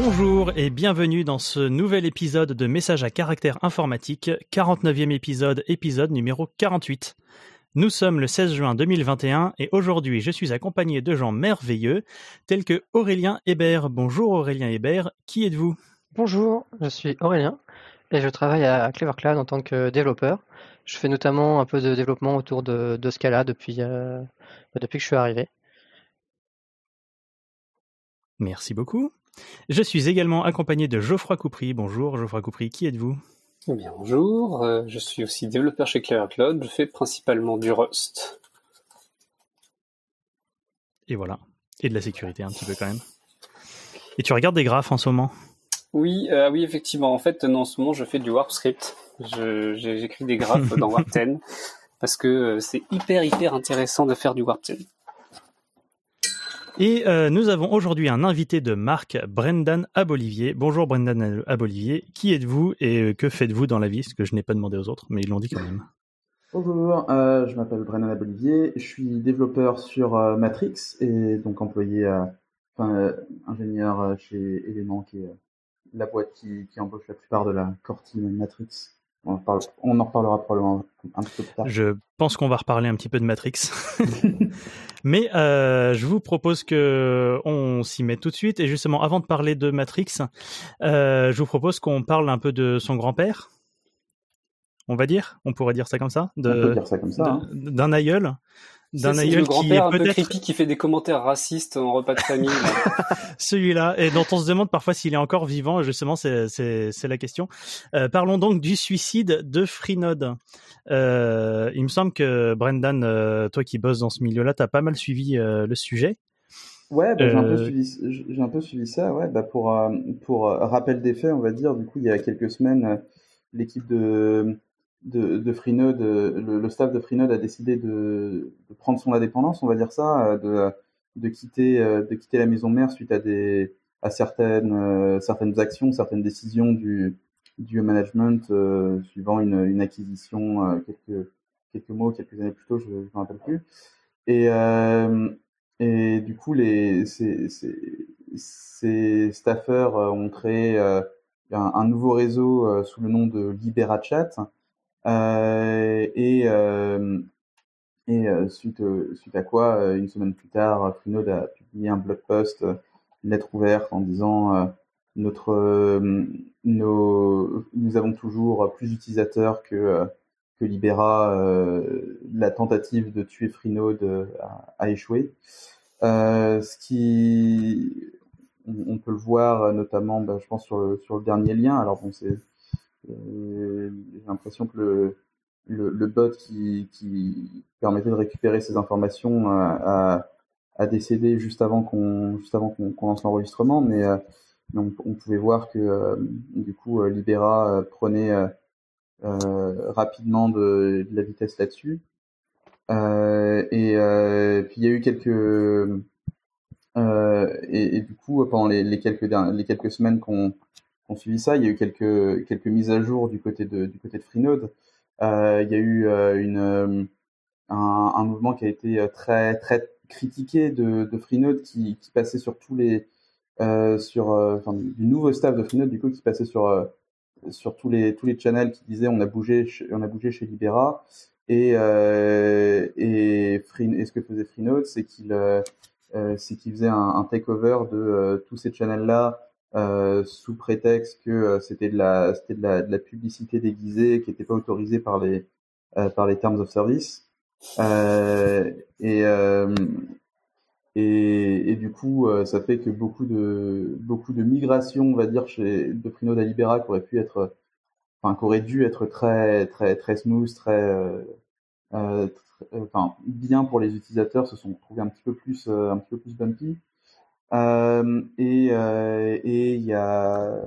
Bonjour et bienvenue dans ce nouvel épisode de Message à caractère informatique, 49e épisode, épisode numéro 48. Nous sommes le 16 juin 2021 et aujourd'hui je suis accompagné de gens merveilleux tels que Aurélien Hébert. Bonjour Aurélien Hébert, qui êtes-vous? Bonjour, je suis Aurélien et je travaille à Clever Cloud en tant que développeur. Je fais notamment un peu de développement autour de, Scala depuis, euh, depuis que je suis arrivé. Merci beaucoup. Je suis également accompagné de Geoffroy Coupry. Bonjour Geoffroy Coupry, qui êtes-vous? Eh bien, bonjour, euh, je suis aussi développeur chez Cloud, je fais principalement du Rust. Et voilà. Et de la sécurité un petit peu quand même. Et tu regardes des graphes en ce moment? Oui, euh, oui, effectivement. En fait, en ce moment, je fais du Warp Script. J'écris des graphes dans Warp 10 parce que euh, c'est hyper, hyper intéressant de faire du Warp 10. Et euh, nous avons aujourd'hui un invité de marque, Brendan Abolivier. Bonjour Brendan Abolivier, qui êtes-vous et euh, que faites-vous dans la vie? Ce que je n'ai pas demandé aux autres, mais ils l'ont dit quand même. Bonjour, euh, je m'appelle Brendan Abolivier, je suis développeur sur Matrix et donc employé, enfin ingénieur chez Element, qui est la boîte qui, qui embauche la plupart de la core team Matrix. On, en reparlera probablement un petit peu plus tard. Je pense qu'on va reparler un petit peu de Matrix. Mais euh, je vous propose que on s'y mette tout de suite. Et justement, avant de parler de Matrix, euh, je vous propose qu'on parle un peu de son grand-père. On va dire, on pourrait dire ça comme ça, de, on peut dire ça comme ça. Hein. D'un aïeul d'un aïeul qui est un peu creepy qui fait des commentaires racistes en repas de famille. Celui-là, et dont on se demande parfois s'il est encore vivant. Justement, c'est c'est la question. Euh, parlons donc du suicide de Freenode. Euh, il me semble que Brendan, euh, toi qui bosses dans ce milieu-là, t'as pas mal suivi euh, le sujet. Ouais, bah, j'ai un peu suivi, j'ai un peu suivi ça. Ouais, bah pour pour rappel des faits, on va dire. Du coup, il y a quelques semaines, l'équipe de de, de Freenode, le, le, staff de Freenode a décidé de, de, prendre son indépendance, on va dire ça, de, de quitter, de quitter la maison mère suite à des, à certaines, certaines actions, certaines décisions du, du management euh, suivant une, une acquisition euh, quelques, quelques mois, quelques années plus tôt, je ne me rappelle plus. Et, euh, et du coup, les, ces, ces, ces staffers ont créé un, nouveau réseau sous le nom de LiberaChat. Euh, et et suite, suite à quoi, une semaine plus tard, Freenode a publié un blog post, une lettre ouverte en disant notre, euh, nous avons toujours plus d'utilisateurs que, que Libera. Euh, la tentative de tuer Freenode a, échoué. Euh, ce qui, on, peut le voir notamment, bah, je pense sur le, sur le dernier lien. Alors bon, c'est, j'ai l'impression que le, le, bot qui, permettait de récupérer ces informations a, a, décédé juste avant qu'on juste lance l'enregistrement, mais on, on, pouvait voir que euh, du coup euh, Libera euh, prenait rapidement de, la vitesse là-dessus. et puis il y a eu quelques et, et, du coup pendant les, les quelques les quelques semaines qu'on qu'on suivi ça, il y a eu quelques quelques mises à jour du côté de du côté de Freenode. Euh, il y a eu une un, un, mouvement qui a été très très critiqué de, de Freenode qui, passait sur tous les euh, sur euh, du nouveau staff de Freenode du coup qui passait sur euh, sur tous les tous les channels qui disaient on a bougé chez, on a bougé chez Libera et euh, et, Free, et ce que faisait Freenode c'est qu'il euh, qu'il faisait un, un takeover de tous ces channels là euh, sous prétexte que c'était de la c'était de la, de la publicité déguisée qui n'était pas autorisée par les par les terms of service et et, et, du coup, euh, ça fait que beaucoup de beaucoup de migrations, on va dire, chez de Freenode à Libera, qui aurait pu être, enfin, qui aurait dû être très très très smooth, très, euh, euh, euh enfin, bien pour les utilisateurs, se sont trouvés un petit peu plus un petit peu plus bumpy. Et et il y a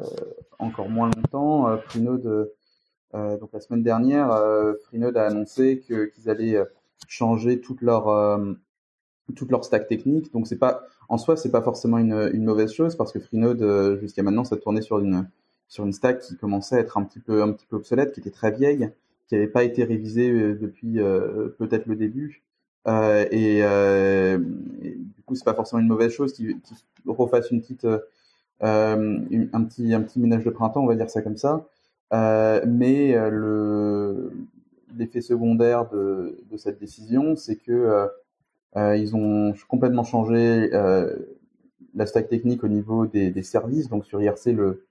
encore moins longtemps, Freenode, donc la semaine dernière, Freenode a annoncé que qu'ils allaient changer toute leur toute leur stack technique. Donc c'est pas en soi c'est pas forcément une, une, mauvaise chose parce que Freenode euh, jusqu'à maintenant ça tournait sur une sur une stack qui commençait à être un petit peu un petit peu obsolète, qui était très vieille, qui n'avait pas été révisée euh, depuis euh, peut-être le début. Et, et, du coup c'est pas forcément une mauvaise chose qu'ils qu refassent une petite un petit un petit ménage de printemps, on va dire ça comme ça. mais le l'effet secondaire de, cette décision, c'est que ils ont complètement changé la stack technique au niveau des, services. Donc sur IRC, le,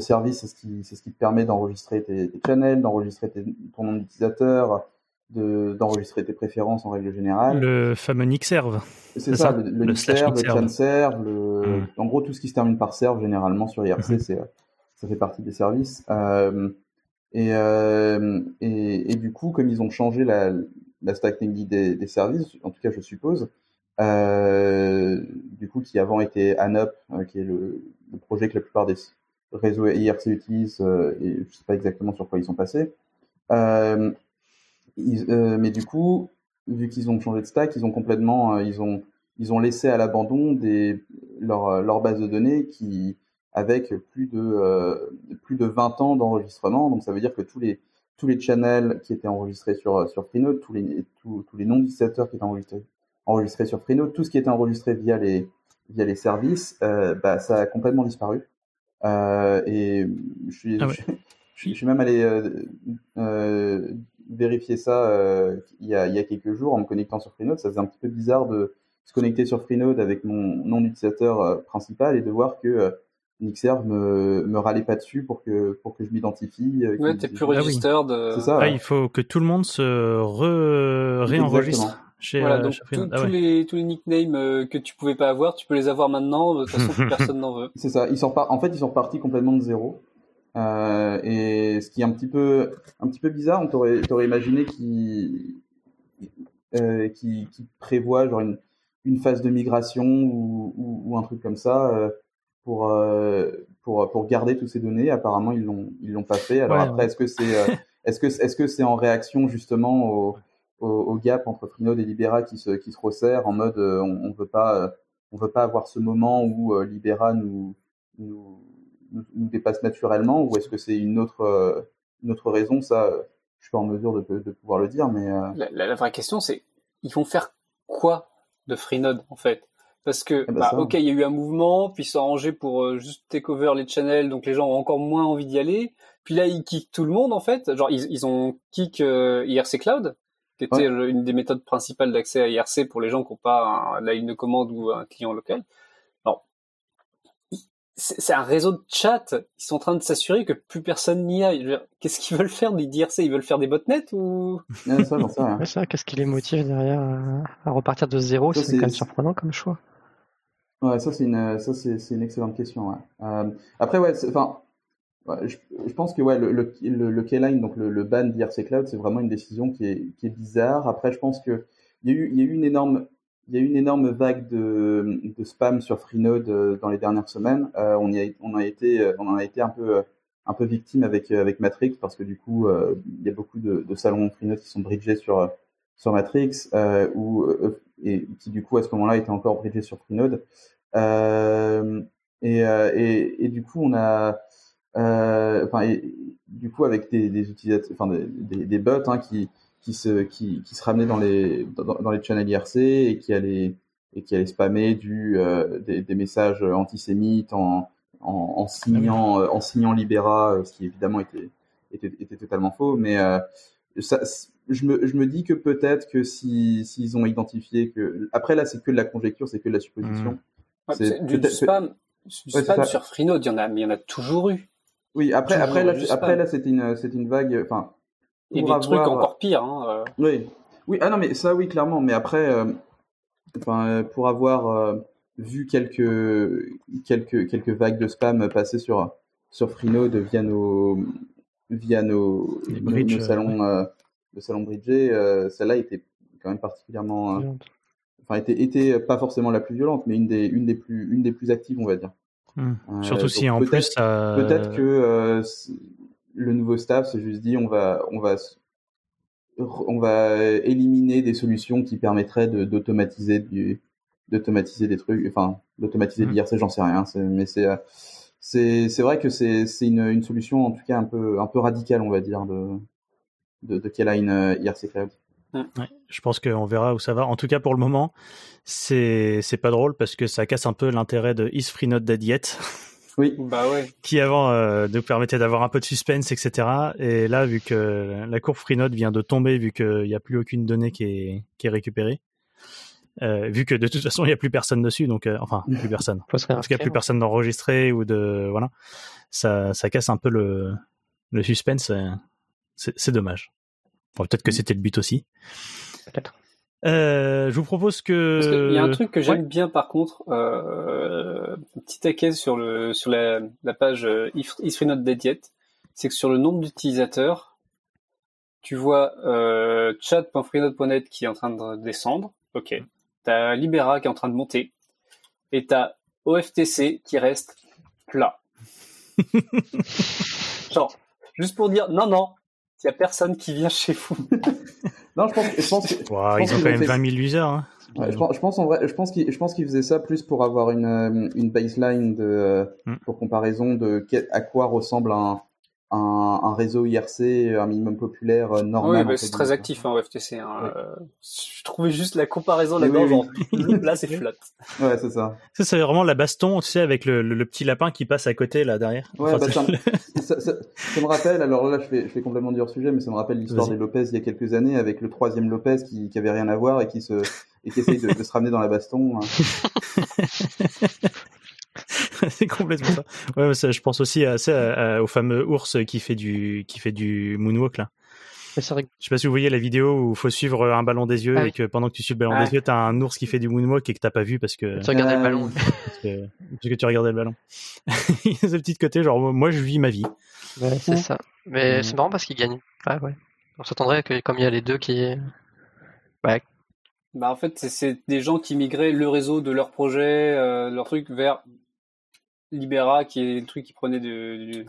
service, c'est ce qui, te permet d'enregistrer tes, tes channels, d'enregistrer ton nom de, d'enregistrer tes préférences en règle générale. Le fameux Nixerve. C'est ça, le, le, le Nixerve, le ChanServe, le, hmm. en gros tout ce qui se termine par serve généralement sur IRC, hmm. c'est, ça fait partie des services. Euh, et, euh, et, et, du coup, comme ils ont changé la, la stack technique des, des services, en tout cas je suppose, euh, du coup qui avant était ANUP, euh, qui est le, le, projet que la plupart des réseaux IRC utilisent, euh, et je sais pas exactement sur quoi ils sont passés. Euh, ils, mais du coup, vu qu'ils ont changé de stack, ils ont complètement, ils ont, ils ont laissé à l'abandon des leur, leur base de données qui avec plus de plus de 20 ans d'enregistrement. Donc ça veut dire que tous les tous les channels qui étaient enregistrés sur sur Freenode, tous les tous, tous les noms d'utilisateurs qui étaient enregistrés enregistré sur Freenode, tout ce qui était enregistré via les via les services, euh, bah, ça a complètement disparu. Euh, et je suis, ah je, je, suis même allé euh, euh vérifier ça euh, il, y a, il y a quelques jours en me connectant sur Freenode. Ça faisait un petit peu bizarre de se connecter sur Freenode avec mon nom d'utilisateur euh, principal et de voir que Nixerve me, me râlait pas dessus pour que pour que je m'identifie. Ouais, t'es plus registered. Ah oui. ça. Ah, il faut que tout le monde se re réenregistre voilà, euh, donc ah tous, les, tous les nicknames euh, que tu pouvais pas avoir, tu peux les avoir maintenant. De toute façon, personne n'en veut. C'est ça. Ils sont. En fait, ils sont partis complètement de zéro. Euh, et ce qui est un petit peu, un petit peu bizarre, on t'aurait, t'aurait imaginé qu'ils, euh, qui, qui prévoit genre une, une phase de migration ou, ou, ou un truc comme ça euh, pour, pour, pour garder toutes ces données. Apparemment, ils l'ont, ils l'ont pas fait. Alors après, est-ce que c'est, est-ce que, est-ce que c'est en réaction justement au au, gap entre Freenode et Libera qui se, qui se resserre en mode euh, on, on veut pas euh, on veut pas avoir ce moment où euh, Libera nous, nous, nous, dépasse naturellement ou est-ce que c'est une autre une autre raison? Ça je suis pas en mesure de, de pouvoir le dire mais la, la, vraie question c'est ils vont faire quoi de Freenode en fait? Parce que, eh ben, bah, ok, il y a eu un mouvement, puis ils sont arrangés pour juste take over les channels, donc les gens ont encore moins envie d'y aller. Puis là, ils kickent tout le monde, en fait. Genre, ils, ils ont kick IRC Cloud qui était une des méthodes principales d'accès à IRC pour les gens qui n'ont pas la ligne de commande ou un client local. C'est un réseau de chat. Ils sont en train de s'assurer que plus personne n'y aille. Qu'est-ce qu'ils veulent faire d'IRC Ils veulent faire des botnets ou? Ça, Qu'est-ce qui les motive derrière à, repartir de zéro? C'est quand même surprenant comme choix. Ouais, ça c'est une, ça c'est, une excellente question. Ouais. Euh, après, ouais, enfin, je, je, pense que ouais, le, le, le, K-Line, donc le, le ban d'IRC Cloud, c'est vraiment une décision qui est, qui est bizarre. Après, je pense que il y a eu, il y a eu une énorme, il y a eu une énorme vague de, de spam sur Freenode euh, dans les dernières semaines. Euh, on, y a, on a été, euh, on en a été un peu, un peu victime avec avec Matrix parce que du coup, euh, il y a beaucoup de, de salons Freenode qui sont bridgés sur sur Matrix euh, ou et qui du coup à ce moment-là étaient encore bridgés sur Freenode. et, et, et du coup, on a euh, enfin, du coup, avec des, des utilisateurs, enfin des, des, bots hein, qui qui se qui, qui se ramenaient dans les dans, dans, les channels IRC et qui allaient et qui allaient spammer du euh, des, des, messages antisémites en en, en signant euh, en signant Libera, ce qui évidemment était était, était totalement faux, mais ça, je me, je me dis que peut-être que si s'ils ont identifié que après là c'est que de la conjecture, c'est que de la supposition. Mmh. c'est du, spam, du spam sur Freenode, il y en a, mais il y en a toujours eu. Oui, après, après, là, après là, c'était une, c'est une vague, enfin. Et des trucs encore pires. Hein, euh. Oui, oui, ah non, mais ça, oui, clairement. Mais après, euh, enfin, euh, pour avoir vu quelques, quelques, quelques vagues de spam passer sur sur Freenode via nos via nos, nos, salons, euh, le salon bridgé, celle-là était quand même particulièrement, enfin, était, était pas forcément la plus violente, mais une des, une des plus, une des plus actives, on va dire. Hmm. Euh, Surtout si en plus peut-être que euh, le nouveau staff s'est juste dit on va on va on va éliminer des solutions qui permettraient d'automatiser du d'automatiser des trucs enfin d'automatiser mmh. l'IRC j'en sais rien mais c'est c'est c'est vrai que c'est c'est une, une solution en tout cas un peu un peu radicale on va dire de de, de Kline IRC Cloud Ouais, je pense qu'on verra où ça va. En tout cas, pour le moment, c'est c'est pas drôle parce que ça casse un peu l'intérêt de Is Free Not Dead Yet. Oui. Bah ouais. Qui avant nous permettait d'avoir un peu de suspense, etc. Et là, vu que la courbe Freenode vient de tomber, vu qu'il n'y a plus aucune donnée qui est, qui est récupérée, vu que de toute façon il n'y a plus personne dessus, donc enfin plus personne. Parce qu'il n'y a plus personne d'enregistré ou de voilà, ça, ça casse un peu le, le suspense. C'est dommage. Peut-être que c'était le but aussi. Peut-être. Euh, je vous propose que. Il y a un truc que j'aime bien par contre, euh, petit taquet sur le sur la, la page euh, Diet, c'est que sur le nombre d'utilisateurs, tu vois euh, chat.freenode.net qui est en train de descendre, ok. T'as Libera qui est en train de monter, et t'as OFTC qui reste plat. Genre, juste pour dire non non, il y a personne qui vient chez vous. non, je pense, je pense, que, ils ont quand même 20 000 users. Hein. je, pense, je pense en vrai, je pense qu'ils, je pense qu'ils faisaient ça plus pour avoir une, euh, une baseline de, mm. pour comparaison de à quoi ressemble un, un, réseau IRC, un minimum populaire euh, normal. Oui, c'est très actif en hein, FTC. Hein. Euh, je trouvais juste la comparaison là-dedans, là c'est flat. Ouais, c'est ça. Ça, c'est vraiment la baston, tu sais, avec le, le, petit lapin qui passe à côté là derrière. Ouais, bah, ça, ça, ça, me rappelle, alors là je fais, je fais complètement du hors-sujet, mais ça me rappelle l'histoire des Lopez il y a quelques années avec le troisième Lopez qui, qui avait rien à voir et qui se et qui essaye de, de se ramener dans la baston. Hein. c'est complètement ça. Ouais, ça, je pense aussi à, au fameux ours qui fait du qui fait du moonwalk là. Je sais pas si vous voyez la vidéo où il faut suivre un ballon des yeux ah et que pendant que tu suis le ballon des yeux, t'as un ours qui fait du moonwalk et que t'as pas vu parce que tu regardais le ballon. Parce que, tu regardais le ballon. Il y a ce petit côté genre moi je vis ma vie. Ouais, c'est ça. Mais c'est marrant parce qu'il gagne. Ouais, ouais. On s'attendrait que comme il y a les deux qui ouais. Bah en fait c'est des gens qui migraient le réseau de leur projet, euh, leur truc vers Libera, qui est le truc qui prenait de,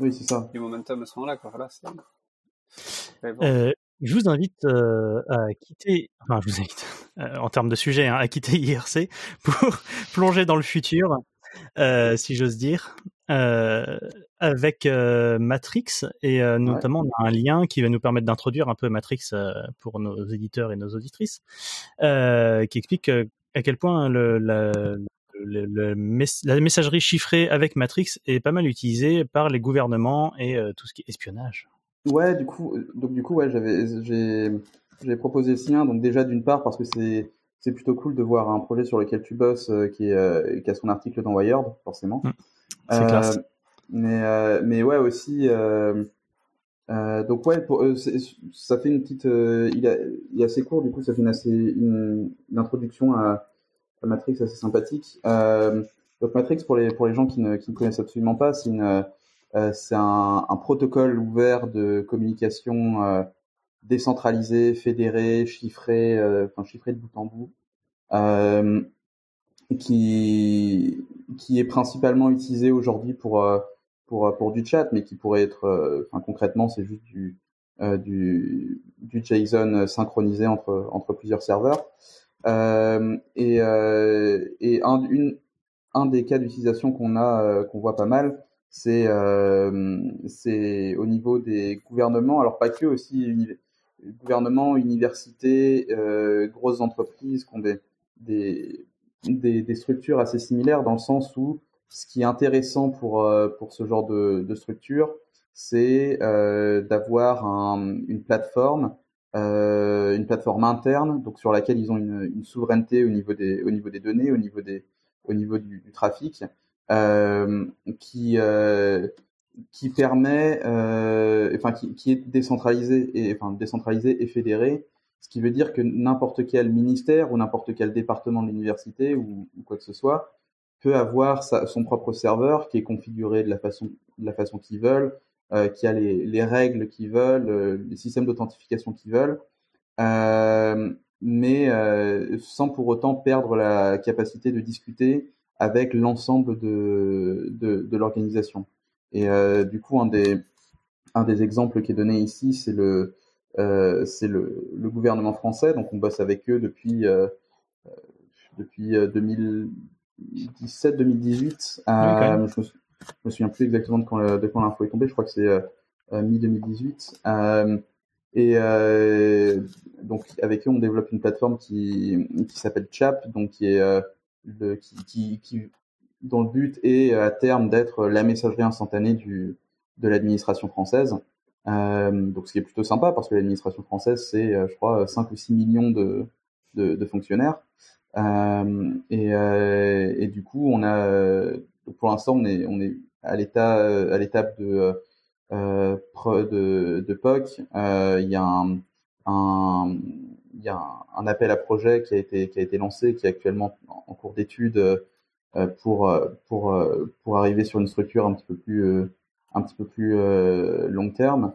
oui, c'est ça. du momentum à ce moment-là. Euh, je vous invite euh, à quitter, enfin je vous invite, euh, en termes de sujet, hein, à quitter IRC pour plonger dans le futur, si j'ose dire, avec Matrix. Et notamment on a un lien qui va nous permettre d'introduire un peu Matrix pour nos éditeurs et nos auditrices, qui explique à quel point le, la, le, la messagerie chiffrée avec Matrix est pas mal utilisée par les gouvernements et euh, tout ce qui est espionnage. Ouais, du coup, euh, donc du coup, ouais, j'avais, j'ai, proposé ce lien. Donc déjà d'une part parce que c'est c'est plutôt cool de voir un projet sur lequel tu bosses euh, qui, est, qui a son article dans Wired, forcément. Mmh. c'est classe. Mais mais ouais aussi. donc ouais, pour, ça fait une petite, il, est assez court, du coup ça fait une assez une introduction à, Matrix assez sympathique. Euh, donc Matrix, pour les, pour les gens qui ne, qui ne connaissent absolument pas, c'est une, euh, c'est un, un, protocole ouvert de communication euh, décentralisé, fédéré, chiffré, euh, enfin chiffré de bout en bout, euh, qui, qui est principalement utilisé aujourd'hui pour, pour, pour du chat, mais qui pourrait être, enfin concrètement, c'est juste du, du, du JSON synchronisé entre, entre plusieurs serveurs. Euh, et, euh, un, des cas d'utilisation qu'on a, euh, qu'on voit pas mal, c'est au niveau des gouvernements, alors pas que aussi gouvernements, universités, grosses entreprises qui ont des, des, des, structures assez similaires dans le sens où ce qui est intéressant pour, pour ce genre de, structure, c'est d'avoir un, une plateforme euh, une plateforme interne, sur laquelle ils ont une, souveraineté au niveau des données, au niveau du, trafic, euh, qui euh, qui permet, enfin qui, est décentralisé et enfin décentralisé et fédéré, ce qui veut dire que n'importe quel ministère ou n'importe quel département de l'université ou, quoi que ce soit peut avoir son propre serveur qui est configuré de la façon de la façon qu'ils veulent, euh, qui a les, les règles qu'ils veulent, euh, les systèmes d'authentification qu'ils veulent, euh, mais sans pour autant perdre la capacité de discuter avec l'ensemble de, de, de l'organisation. Et du coup, un des, un des exemples qui est donné ici, c'est le, c'est le, le, gouvernement français. Donc, on bosse avec eux depuis, euh, depuis 2017-2018. Euh, je me souviens plus exactement de quand, de quand l'info est tombée. Je crois que c'est euh, euh, mi-2018. Euh, et donc avec eux, on développe une plateforme qui, qui s'appelle Chap, donc qui est le, qui, qui, dont le but est à terme d'être la messagerie instantanée de l'administration française. Euh, donc ce qui est plutôt sympa parce que l'administration française c'est je crois 5 ou 6 millions de, de, fonctionnaires. Euh, et, du coup on a pour l'instant on est est à l'étape de euh, de POC, euh, il y a un, appel à projet qui a été lancé, qui est actuellement en cours d'étude euh, pour arriver sur une structure un petit peu plus long terme.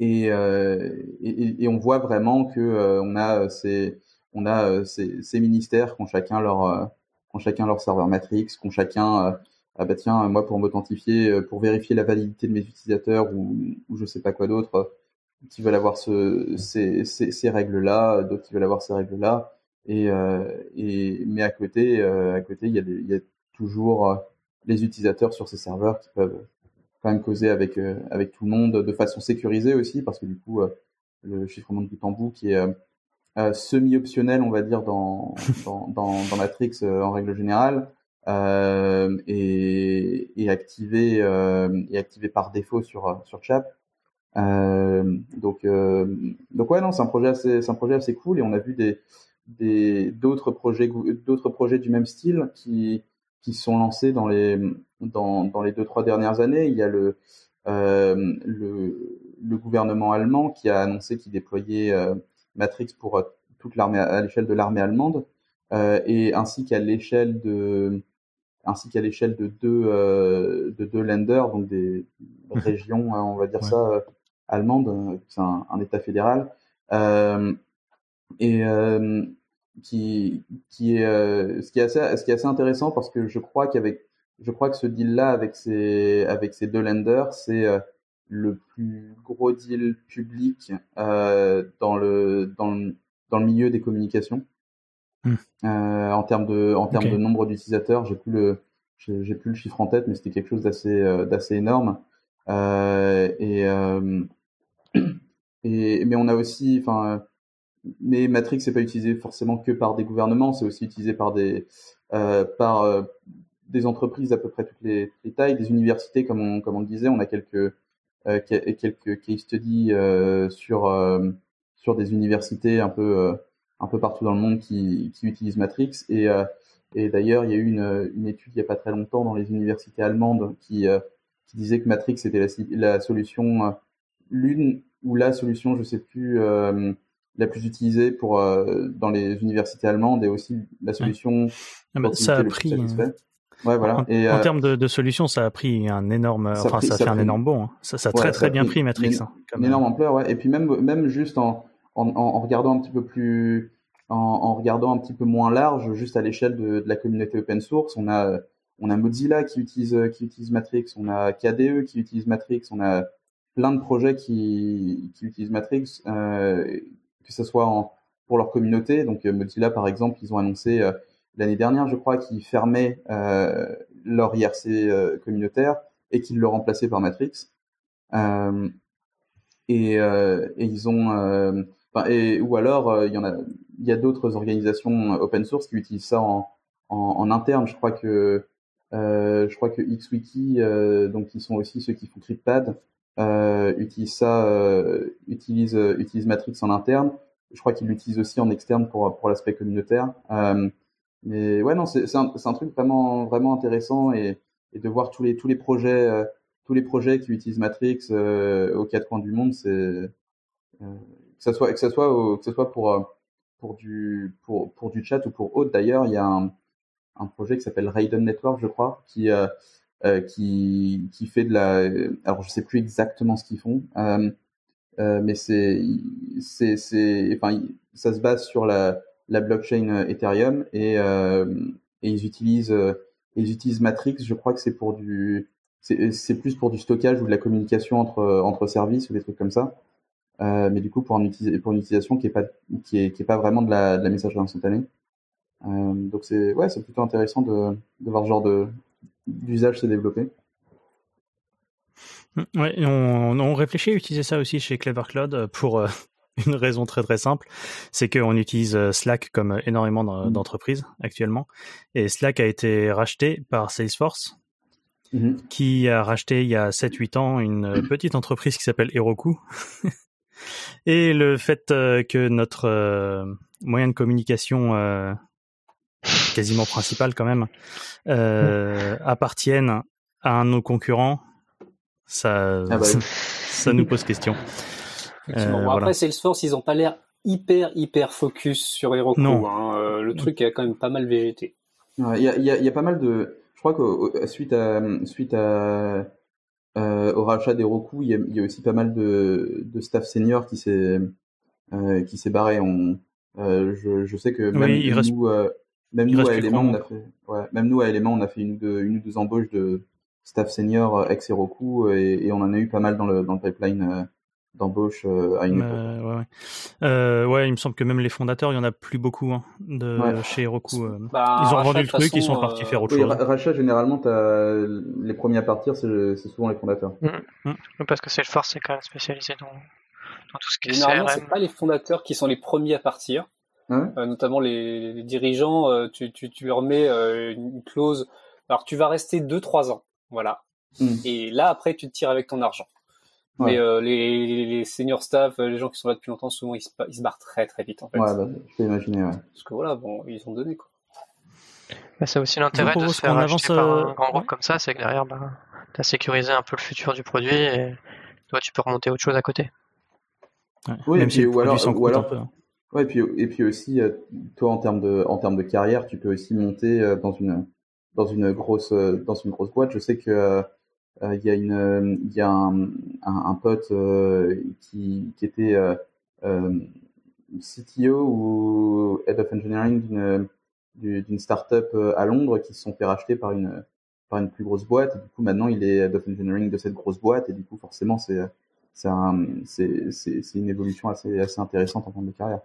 Et, on voit vraiment que on a ces on a ces, ces, ministères qui ont chacun leur qui ont chacun leur serveur Matrix, qui ont chacun ah bah tiens, moi pour m'authentifier, euh, pour vérifier la validité de mes utilisateurs ou, ou je sais pas quoi d'autre, euh, qui veulent avoir ce, ces, ces, ces règles-là, d'autres qui veulent avoir ces règles-là. Et, euh, et mais à côté, euh, à côté, il y a, des, il y a toujours les utilisateurs sur ces serveurs qui peuvent quand même causer avec avec tout le monde de façon sécurisée aussi, parce que du coup, le chiffrement de bout en bout qui est semi-optionnel, on va dire, dans, dans, dans, dans Matrix en règle générale, euh, et, et activé euh, et activé par défaut sur sur Chap. Euh, donc donc ouais non c'est un projet assez c'est un projet assez cool et on a vu des des d'autres projets d'autres projets du même style qui qui sont lancés dans les dans dans les deux trois dernières années. Il y a le euh, le, le gouvernement allemand qui a annoncé qu'il déployait euh, Matrix pour toute l'armée à l'échelle de l'armée allemande euh, et ainsi qu'à l'échelle de ainsi qu'à l'échelle de deux euh, de deux lenders, donc des mhm. régions, hein, on va dire ça, euh, allemandes. Euh, c'est un, un, État fédéral et qui qui est ce qui est assez ce qui est assez intéressant parce que je crois qu'avec je crois que ce deal là avec ces avec ces deux lenders c'est le plus gros deal public euh, dans le dans le dans le milieu des communications Hmm. Euh, en termes de en termes de nombre d'utilisateurs, j'ai plus le j'ai plus le chiffre en tête, mais c'était quelque chose d'assez euh, d'assez énorme. Euh, et, euh, et mais on a aussi, enfin, mais Matrix c'est pas utilisé forcément que par des gouvernements, c'est aussi utilisé par des euh, par des entreprises à peu près toutes les, les, tailles, des universités comme on comme on le disait, on a quelques quelques case studies sur sur des universités un peu un peu partout dans le monde qui, qui utilisent Matrix. Et, euh, et d'ailleurs, il y a eu une, une, étude il n'y a pas très longtemps dans les universités allemandes qui, euh, qui disait que Matrix était la, la solution, euh, l'une ou la solution, je sais plus, la plus utilisée pour dans les universités allemandes et aussi la solution. Ah bah, ça a pris. Ouais, voilà. En, et, en termes de, de solutions, ça a pris un énorme, ça enfin, ça, fait un énorme bond. Hein. Ça, ça a très très bien pris Matrix. Une, hein, une énorme ampleur, ouais. Et puis même, même juste en, en, en, regardant un petit peu plus, en, en, regardant un petit peu moins large, juste à l'échelle de, de, la communauté open source, on a, on a Mozilla qui utilise, qui utilise Matrix, on a KDE qui utilise Matrix, on a plein de projets qui, qui utilisent Matrix, euh, que ce soit en, pour leur communauté. Donc euh, Mozilla, par exemple, ils ont annoncé euh, l'année dernière, je crois, qu'ils fermaient euh, leur IRC euh, communautaire et qu'ils le remplaçaient par Matrix. et, et ils ont et, ou alors, euh, il y a, y a d'autres organisations open source qui utilisent ça en, en, interne. Je crois que, euh, je crois que XWiki, euh, donc qui sont aussi ceux qui font CryptPad, euh, utilisent ça, euh, utilisent, utilisent Matrix en interne. Je crois qu'ils l'utilisent aussi en externe pour pour l'aspect communautaire. Mais ouais, non, c'est un, un truc vraiment vraiment intéressant et, et de voir tous les tous les projets tous les projets qui utilisent Matrix aux quatre coins du monde, c'est que ça soit que ça soit que ce soit pour euh, pour du pour pour du chat ou pour autre. D'ailleurs il y a un, un projet qui s'appelle Raiden Network je crois qui euh, euh, qui qui fait de la alors je sais plus exactement ce qu'ils font euh, euh, mais c'est c'est enfin ça se base sur la la blockchain Ethereum et ils utilisent ils utilisent Matrix je crois que c'est pour du c'est plus pour du stockage ou de la communication entre entre services ou des trucs comme ça euh, mais du coup pour, un pour une utilisation qui est pas qui est, qui est pas vraiment de la, de la messagerie instantanée. Euh, donc c'est ouais c'est plutôt intéressant de, voir ce genre de d'usage se développer. Ouais, on, réfléchit à utiliser ça aussi chez Clever Cloud pour euh, une raison très très simple, c'est qu'on utilise Slack comme énormément mmh. d'entreprises actuellement, et Slack a été racheté par Salesforce, mmh. qui a racheté il y a 7-8 ans une petite entreprise qui s'appelle Heroku. et le fait que notre moyen de communication quasiment principal quand même appartienne à un de nos concurrents, ça, ah bah ça nous pose question. Euh, après, Salesforce, ils n'ont pas l'air hyper, hyper focus sur Heroku. Hein. Euh, le truc a quand même pas mal vérité. Il y, a, y, a, pas mal de. Je crois que suite à, suite à, euh, au rachat d'Heroku, il y a, y a aussi pas mal de, de staff senior qui s'est qui s'est barré. On, je, je sais que même nous, même nous à Element, on a fait, ouais, même nous à Element, on a fait une ou deux, une ou deux embauches de staff senior ex Heroku et, et, on en a eu pas mal dans le dans le pipeline d'embauche euh, à une époque. Ouais, ouais. Euh, ouais, il me semble que même les fondateurs, il y en a plus beaucoup hein, de chez Heroku. Euh. Bah, ils ont vendu le truc, ils sont partis faire autre chose. Rachat, généralement, as... les premiers à partir, c'est souvent les fondateurs. Mm. Mm. Parce que Salesforce est quand même spécialisé dans, dans tout ce qui est Généralement, c'est pas les fondateurs qui sont les premiers à partir. notamment les, les dirigeants, tu, tu, tu, leur mets une clause. Alors, tu vas rester 2-3 ans. Voilà. Mm. Et là, après, tu te tires avec ton argent. Mais euh, les, les, seniors staff, les gens qui sont là depuis longtemps, souvent ils se, ils se barrent très très vite en fait. Ouais, bah, je peux imaginer, ouais. Parce que voilà, bon, ils ont donné quoi. Bah, c'est aussi l'intérêt de se faire avance, par un euh, grand groupe comme ça, c'est que derrière, bah, tu as sécurisé un peu le futur du produit et toi tu peux remonter autre chose à côté. Ouais, oui, même si ou alors, ou alors, peu, hein. ouais, et puis et puis aussi euh, toi en termes de en termes de carrière, tu peux aussi monter dans une dans une grosse dans une grosse boîte. Je sais que euh, il y a une, il y a un, un, pote euh, qui, qui était euh, CTO ou Head of Engineering d'une d'une startup à Londres qui se sont fait racheter par une par une plus grosse boîte. Et du coup, maintenant, il est Head of Engineering de cette grosse boîte. Et du coup, forcément, c'est, c'est, une évolution assez, assez intéressante en termes de carrière.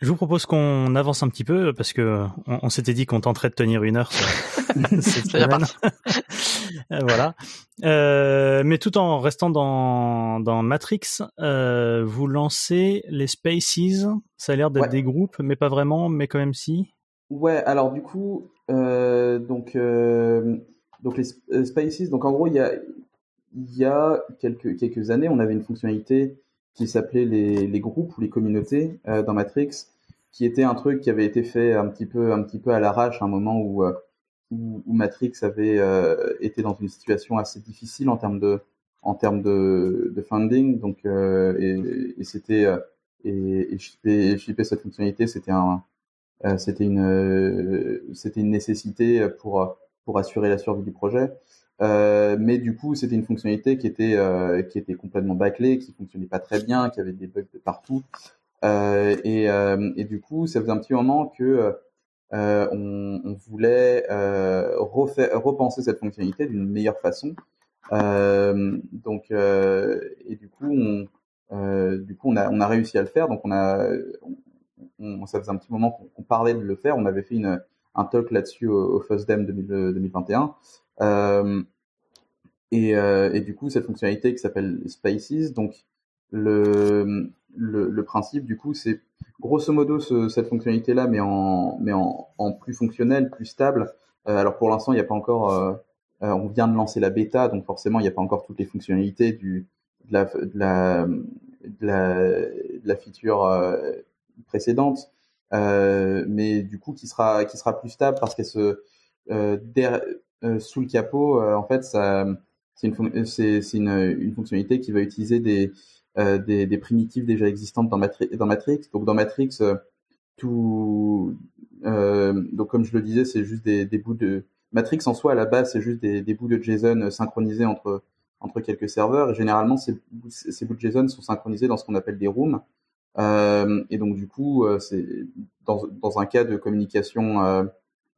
Je vous propose qu'on avance un petit peu parce que on, s'était dit qu'on tenterait de tenir une heure cette semaine. Voilà. Euh, mais tout en restant dans, dans Matrix, euh, vous lancez les Spaces. Ça a l'air d'être des groupes, mais pas vraiment, mais quand même si. Ouais. Alors du coup, euh, donc donc les Spaces. Donc en gros, il y a il y a quelques quelques années, on avait une fonctionnalité qui s'appelait les, les, groupes ou les communautés euh, dans Matrix, qui était un truc qui avait été fait un petit peu, un petit peu à l'arrache, à un moment où, euh, où, Matrix avait euh, été dans une situation assez difficile en termes de, en termes de, de funding. Donc, et, et c'était et, et shipper, shipper, cette fonctionnalité, c'était un, c'était une, c'était une nécessité pour pour assurer la survie du projet. Euh, mais du coup, c'était une fonctionnalité qui était euh, qui était complètement bâclée, qui fonctionnait pas très bien, qui avait des bugs de partout. Euh, et, euh, et, du coup, ça faisait un petit moment que euh, on, on, voulait refaire, repenser cette fonctionnalité d'une meilleure façon. donc, et du coup, on, du coup, on a on a réussi à le faire. Donc, on a on, ça faisait un petit moment qu'on parlait de le faire. On avait fait une, un talk là-dessus au, au FOSDEM 2021. Euh, et, euh, et, du coup, cette fonctionnalité qui s'appelle Spaces, donc le, le, le, principe du coup, c'est grosso modo ce, cette fonctionnalité-là, mais en, mais en, en, plus fonctionnel, plus stable. Euh, alors pour l'instant, il n'y a pas encore, euh, euh, on vient de lancer la bêta, donc forcément, il n'y a pas encore toutes les fonctionnalités du, de la, de la, de la, de la feature précédente, mais du coup, qui sera, qui sera plus stable parce qu'elle se sous le capot, euh, en fait, c'est une, une, une, fonctionnalité qui va utiliser des, euh, des, primitives déjà existantes dans, Matrix. Donc dans Matrix, tout, donc comme je le disais, c'est juste des, des bouts de Matrix en soi à la base, c'est juste des, des bouts de JSON synchronisés entre entre quelques serveurs. Généralement, ces, ces bouts de JSON sont synchronisés dans ce qu'on appelle des rooms. Euh, et donc du coup, c'est dans, dans un cas de communication, euh,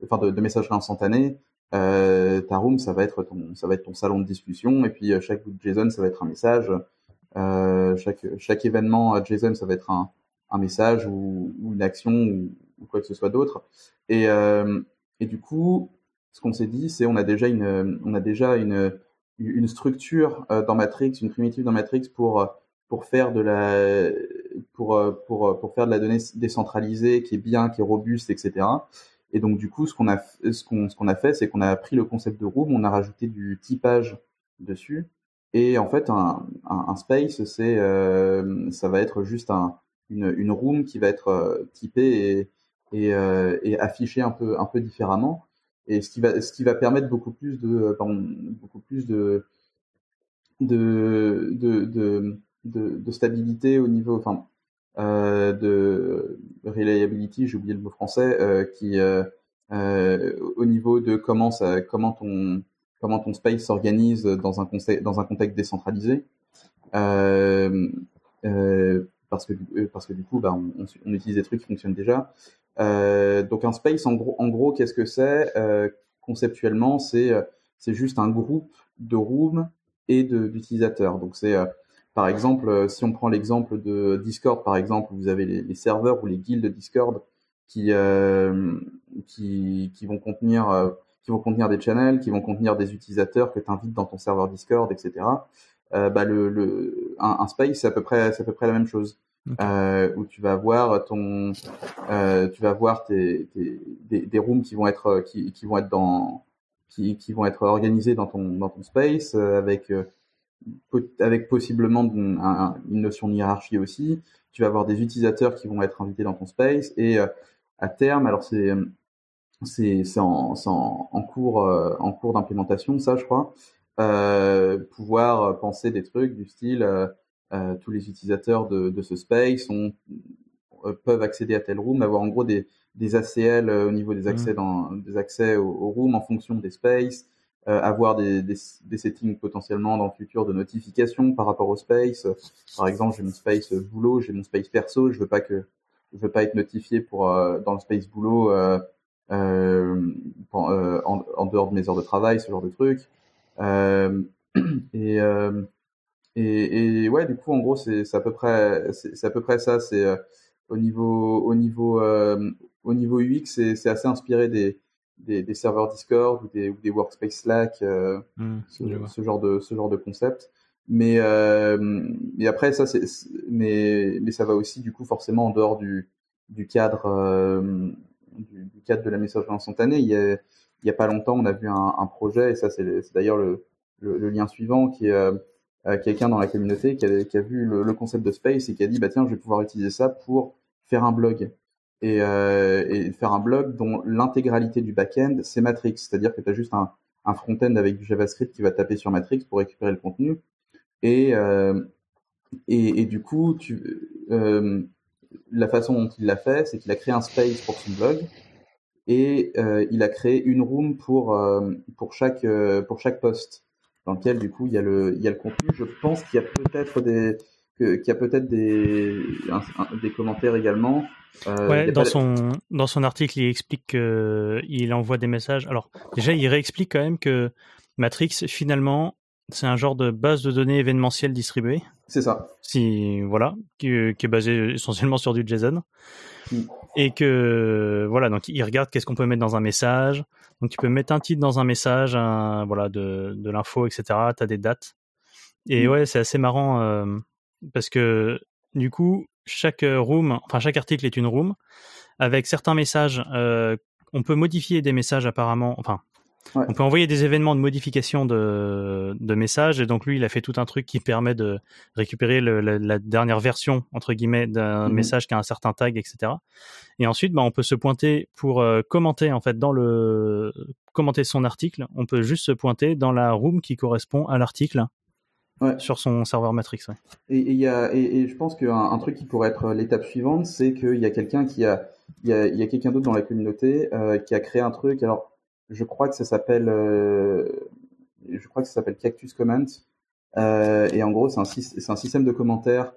enfin de, de messagerie instantanée, euh, ta room, ça va être ton, ça va être ton salon de discussion, et puis euh, chaque bout de JSON, ça va être un message. Euh, chaque chaque événement JSON, ça va être un, un message ou, ou, une action ou, ou, quoi que ce soit d'autre. Et et du coup, ce qu'on s'est dit, c'est on a déjà une, on a déjà une une structure dans Matrix, une primitive dans Matrix pour pour faire de la pour pour pour faire de la donnée décentralisée qui est bien, qui est robuste, etc. Et donc du coup, ce qu'on a ce qu'on ce qu'on a fait, c'est qu'on a pris le concept de room, on a rajouté du typage dessus. Et en fait, un, un, space, c'est euh, ça va être juste un, une, une room qui va être euh, typée et, et, euh, et affichée un peu un peu différemment. Et ce qui va ce qui va permettre beaucoup plus de pardon, beaucoup plus de de, de, de, de, stabilité au niveau, enfin, euh, de reliability, j'ai oublié le mot français, euh, qui euh, au niveau de comment ça, comment ton comment ton space s'organise dans un contexte décentralisé. parce que parce que du coup, bah, on, utilise des trucs qui fonctionnent déjà. donc un space, en gros, en gros, qu'est-ce que c'est conceptuellement C'est c'est juste un groupe de rooms et d'utilisateurs. Donc c'est par exemple, euh, si on prend l'exemple de Discord, par exemple, vous avez les, serveurs ou les guildes Discord qui euh, qui, qui vont contenir euh, qui vont contenir des channels, qui vont contenir des utilisateurs que tu invites dans ton serveur Discord, etc. Euh, bah le, le un, un space c'est à peu près c'est à peu près la même chose euh, où tu vas avoir ton euh, tu vas avoir tes, tes des, des, rooms qui vont être qui, qui vont être dans qui, qui vont être organisés dans ton dans ton space avec avec possiblement une, notion de hiérarchie aussi. Tu vas avoir des utilisateurs qui vont être invités dans ton space et euh, à terme, alors c'est c'est en, en, en, cours euh, en cours d'implémentation, ça je crois, euh, pouvoir penser des trucs du style euh, tous les utilisateurs de, de ce space ont, peuvent accéder à tel room, avoir en gros des, des ACL au niveau des accès mmh. dans des accès au, au room en fonction des spaces. Euh, avoir des, des, des, settings potentiellement dans le futur de notification par rapport au space. Par exemple, j'ai mon space boulot, j'ai mon space perso, je veux pas que je veux pas être notifié pour euh, dans le space boulot euh, euh, en, en, dehors de mes heures de travail, ce genre de truc. et, et, et ouais, du coup, en gros, c'est à peu près c'est à peu près ça. C'est au niveau au niveau au niveau UX, c'est assez inspiré des des, des, serveurs Discord ou des, ou des workspace Slack, euh, mmh, ce, genre de ce genre de concept. Mais euh, mais après ça c'est mais mais ça va aussi du coup forcément en dehors du du cadre euh, du, du, cadre de la messagerie instantanée. Il y a il y a pas longtemps on a vu un, un projet et ça c'est d'ailleurs le, le, le, lien suivant qui est euh, quelqu'un dans la communauté qui a, qui a vu le, le, concept de space et qui a dit bah tiens je vais pouvoir utiliser ça pour faire un blog et, euh, et faire un blog dont l'intégralité du back-end, c'est Matrix. C'est-à-dire que tu as juste un, front-end avec du JavaScript qui va taper sur Matrix pour récupérer le contenu. Et, euh, et, du coup, tu, euh, la façon dont il l'a fait, c'est qu'il a créé un space pour son blog et euh, il a créé une room pour euh, pour chaque euh, pour chaque post dans lequel du coup il y a le il y a le contenu. Je pense qu'il y a peut-être des qu'il y a peut-être des des commentaires également. Euh, ouais, dans son dans son article, il explique qu'il envoie des messages. Alors déjà, il réexplique quand même que Matrix finalement c'est un genre de base de données événementielle distribuée. C'est ça. Si voilà, qui, qui, est basé essentiellement sur du JSON. Mm. Et que voilà, donc il regarde qu'est-ce qu'on peut mettre dans un message. Donc tu peux mettre un titre dans un message, un, voilà, de, de l'info, etc. Tu as des dates. Et mm. ouais, c'est assez marrant euh, parce que du coup, chaque euh, room, enfin chaque article est une room avec certains messages. Euh, on peut modifier des messages apparemment, enfin. On peut envoyer des événements de modification de, de, messages et donc lui il a fait tout un truc qui permet de récupérer le, la, dernière version entre guillemets d'un mhm. message qui a un certain tag etc. Et ensuite bah, on peut se pointer pour euh, commenter en fait dans le commenter son article. On peut juste se pointer dans la room qui correspond à l'article ouais. sur son serveur Matrix. Ouais. Et, et, y a, et, et je pense qu'un un truc qui pourrait être l'étape suivante, c'est qu'il y a quelqu'un qui a, il y a, quelqu'un d'autre dans la communauté euh, qui a créé un truc. Alors, je crois que ça s'appelle, euh, je crois que ça s'appelle Cactus Comment. Euh, et en gros, c'est un, c'est un système de commentaires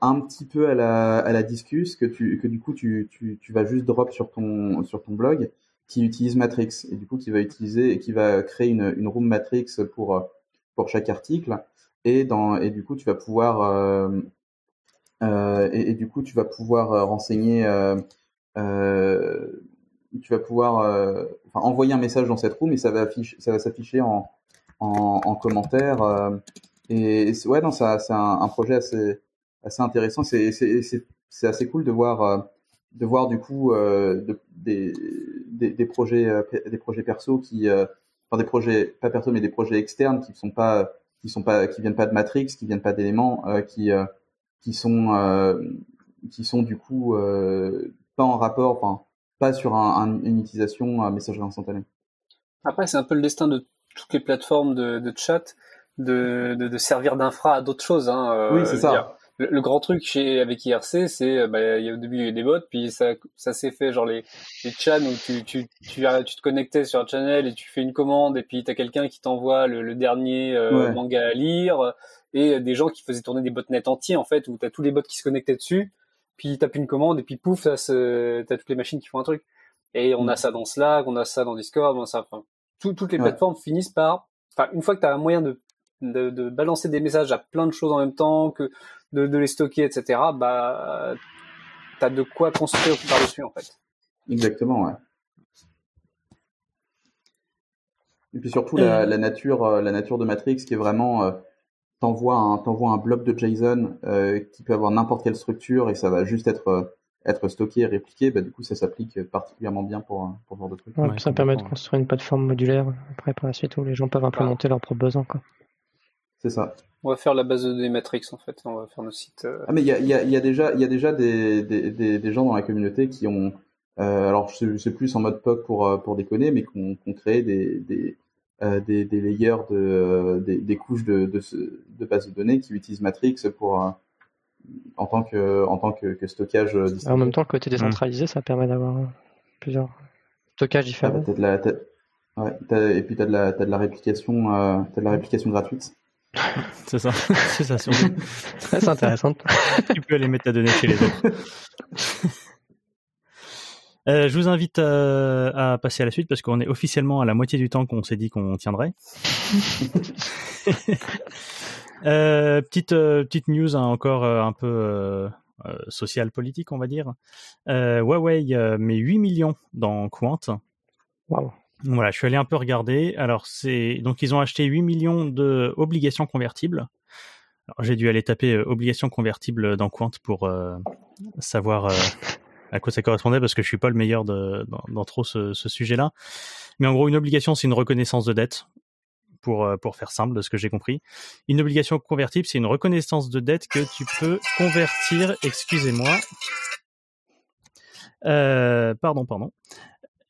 un petit peu à la, à la discus que tu, que du coup tu, tu, tu vas juste drop sur ton, sur ton blog qui utilise Matrix et du coup qui va utiliser et qui va créer une, une room Matrix pour, pour chaque article et dans et du coup tu vas pouvoir euh, euh, et, du coup tu vas pouvoir euh, renseigner tu vas pouvoir enfin, envoyer un message dans cette room et ça va afficher ça va s'afficher en en, en commentaire. et ouais, non, ça, c'est un, un, projet assez, assez intéressant. C'est, c'est, assez cool de voir, de voir du coup de, des, des, des, projets, des projets perso qui, enfin des projets pas perso mais des projets externes qui sont pas, qui sont pas, qui viennent pas de Matrix, qui viennent pas d'éléments, qui, qui sont, qui sont du coup pas en rapport, enfin pas sur un, une utilisation à messagerie instantanée. Après, c'est un peu le destin de toutes les plateformes de, de chat de, de, de servir d'infra à d'autres choses. Hein. Euh, oui, c'est ça. Le, grand truc chez avec IRC, c'est euh, bah, il y a, au début il y avait des bots, puis ça, ça s'est fait genre les, les chats où tu, tu, tu, tu, te connectais sur un channel et tu fais une commande et puis tu as quelqu'un qui t'envoie le, le, dernier euh, manga à lire et des gens qui faisaient tourner des botnets entiers en fait où tu as tous les bots qui se connectaient dessus puis il tape une commande et puis pouf, t'as toutes les machines qui font un truc. Et on a ça dans Slack, on a ça dans Discord, on a ça. Enfin, toutes les plateformes finissent par. Enfin, une fois que tu as un moyen de, de, de, balancer des messages à plein de choses en même temps, que de, de les stocker, etc. Bah, t'as de quoi construire par-dessus en fait. Exactement, ouais. Et puis surtout la, la nature, euh, la nature de Matrix qui est vraiment euh, t'envoies un, t'envoies un bloc de JSON euh, qui peut avoir n'importe quelle structure et ça va juste être euh, être stocké et répliqué, bah, du coup ça s'applique particulièrement bien pour, pour ce genre de truc. ça permet de construire une plateforme modulaire après par la suite où les gens peuvent implémenter leurs propres besoins. Quoi. C'est ça. On va faire la base de données Matrix en fait, on va faire nos sites. Euh. Ah mais il y a, y, a, y a, déjà, y a déjà des, des, des, des, gens dans la communauté qui ont, euh, alors je sais, plus en mode POC pour, pour déconner, mais qui ont, qui ont créé des, des, euh, des, des, layers de euh, des, des, couches de, de, de bases de données qui utilisent Matrix pour euh, en tant que en tant que, que stockage En même temps, le côté décentralisé, ça permet d'avoir plusieurs stockages différents. de la, ouais, et puis tu as de la as de la réplication euh, as de la réplication gratuite. c'est ça, c'est ça. c'est intéressant. tu peux aller mettre ta donnée chez les autres. Euh, je vous invite euh, à, passer à la suite parce qu'on est officiellement à la moitié du temps qu'on s'est dit qu'on tiendrait. euh, petite euh, petite news hein, encore un peu social politique on va dire. Huawei met 8 millions dans Quant. Wow. Voilà, je suis allé un peu regarder. Alors c'est donc ils ont acheté 8 millions de obligations convertibles. j'ai dû aller taper obligations convertibles dans Quant pour savoir à quoi ça correspondait parce que je suis pas le meilleur de, dans, trop ce, ce sujet-là. Mais en gros, une obligation, c'est une reconnaissance de dette. Pour, euh, pour faire simple de ce que j'ai compris. Une obligation convertible, c'est une reconnaissance de dette que tu peux convertir, excusez-moi. Euh, pardon, pardon.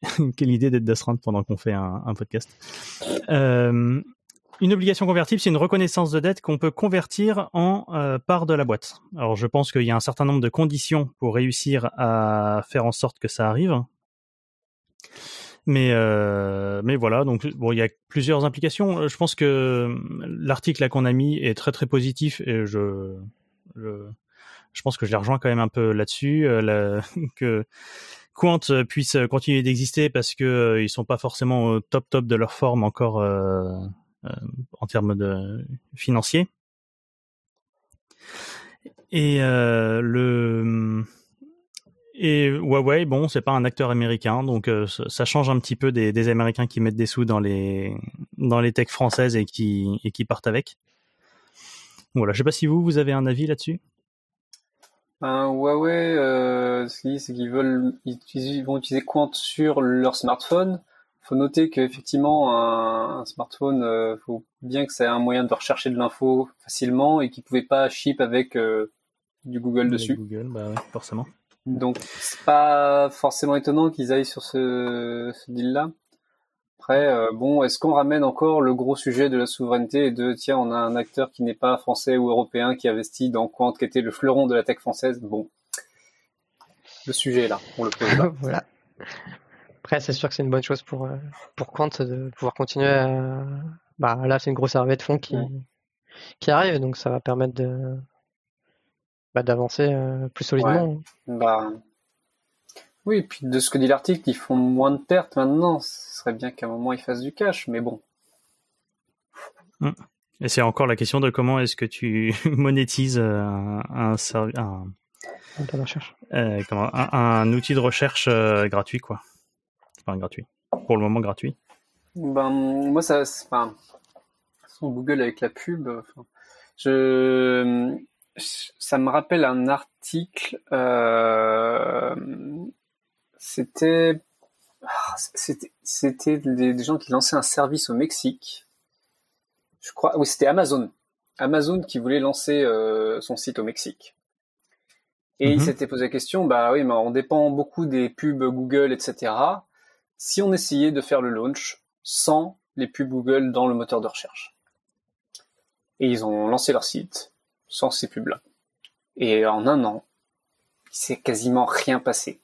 Quelle idée d'être d'astreinte pendant qu'on fait un, podcast. Euh, une obligation convertible, c'est une reconnaissance de dette qu'on peut convertir en euh, part de la boîte. Alors je pense qu'il y a un certain nombre de conditions pour réussir à faire en sorte que ça arrive. Mais euh, mais voilà, donc bon, il y a plusieurs implications. Je pense que l'article qu'on a mis est très très positif et je je, pense que je les rejoins quand même un peu là-dessus. Euh, Quant puisse continuer d'exister parce que euh, ils sont pas forcément au top top de leur forme encore euh, euh, en termes de financiers. Et euh, le et Huawei, bon, c'est pas un acteur américain, donc euh, ça change un petit peu des, des, Américains qui mettent des sous dans les dans les techs françaises et qui et qui partent avec. Voilà, je sais pas si vous vous avez un avis là-dessus. Ben, Huawei, euh, c'est qu'ils veulent ils, vont utiliser Quant sur leur smartphone faut noter qu'effectivement un, un, smartphone, euh, faut bien que ça ait un moyen de rechercher de l'info facilement et qu'il pouvait pas ship avec euh, du Google dessus. Google, bah ouais, forcément. Donc c'est pas forcément étonnant qu'ils aillent sur ce, ce deal-là. Après, euh, bon, est-ce qu'on ramène encore le gros sujet de la souveraineté et de tiens, on a un acteur qui n'est pas français ou européen qui investit dans Quant, qui était le fleuron de la tech française? Bon, le sujet est là, on le pose là. voilà. Après, c'est sûr que c'est une bonne chose pour, euh, pour Quant de pouvoir continuer à. Bah, là, c'est une grosse arrivée de fonds qui, qui arrive, donc ça va permettre de bah, d'avancer euh, plus solidement. Bah, oui, et puis de ce que dit l'article, ils font moins de pertes maintenant. Ce serait bien qu'à un moment ils fassent du cash, mais bon. Hum. Et c'est encore la question de comment est-ce que tu monétises euh, un, un, un, un, un, outil de recherche gratuit, quoi gratuit. Pour le moment gratuit. Ben, moi, ça, enfin, Google avec la pub. je, ça me rappelle un article. Euh, c'était, c'était, c'était des, gens qui lançaient un service au Mexique. Je crois, oui, c'était Amazon. Amazon qui voulait lancer euh, son site au Mexique. Et il mhm. s'était posé la question, bah oui, mais on dépend beaucoup des pubs Google, etc. Si on essayait de faire le launch sans les pubs Google dans le moteur de recherche. Et ils ont lancé leur site sans ces pubs-là. Et en un an, il s'est quasiment rien passé.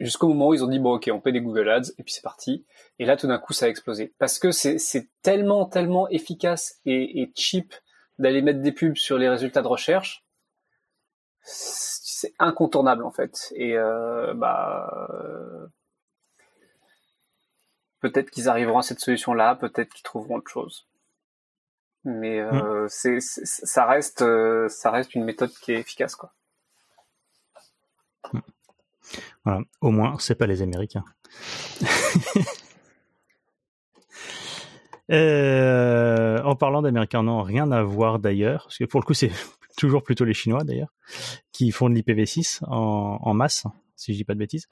Jusqu'au moment où ils ont dit, bon ok, on paie des Google Ads, et puis c'est parti. Et là, tout d'un coup, ça a explosé. Parce que c'est tellement, tellement efficace et, cheap d'aller mettre des pubs sur les résultats de recherche. C'est incontournable, en fait. Et euh, bah... Peut-être qu'ils arriveront à cette solution-là, peut-être qu'ils trouveront autre chose mais euh, mm. c'est, ça reste euh, ça reste une méthode qui est efficace quoi. Mm. Voilà, au moins c'est pas les Américains. euh, en parlant d'Américains, non, rien à voir d'ailleurs, parce que pour le coup c'est toujours plutôt les Chinois d'ailleurs qui font de l'IPv6 en, en masse si je dis pas de bêtises.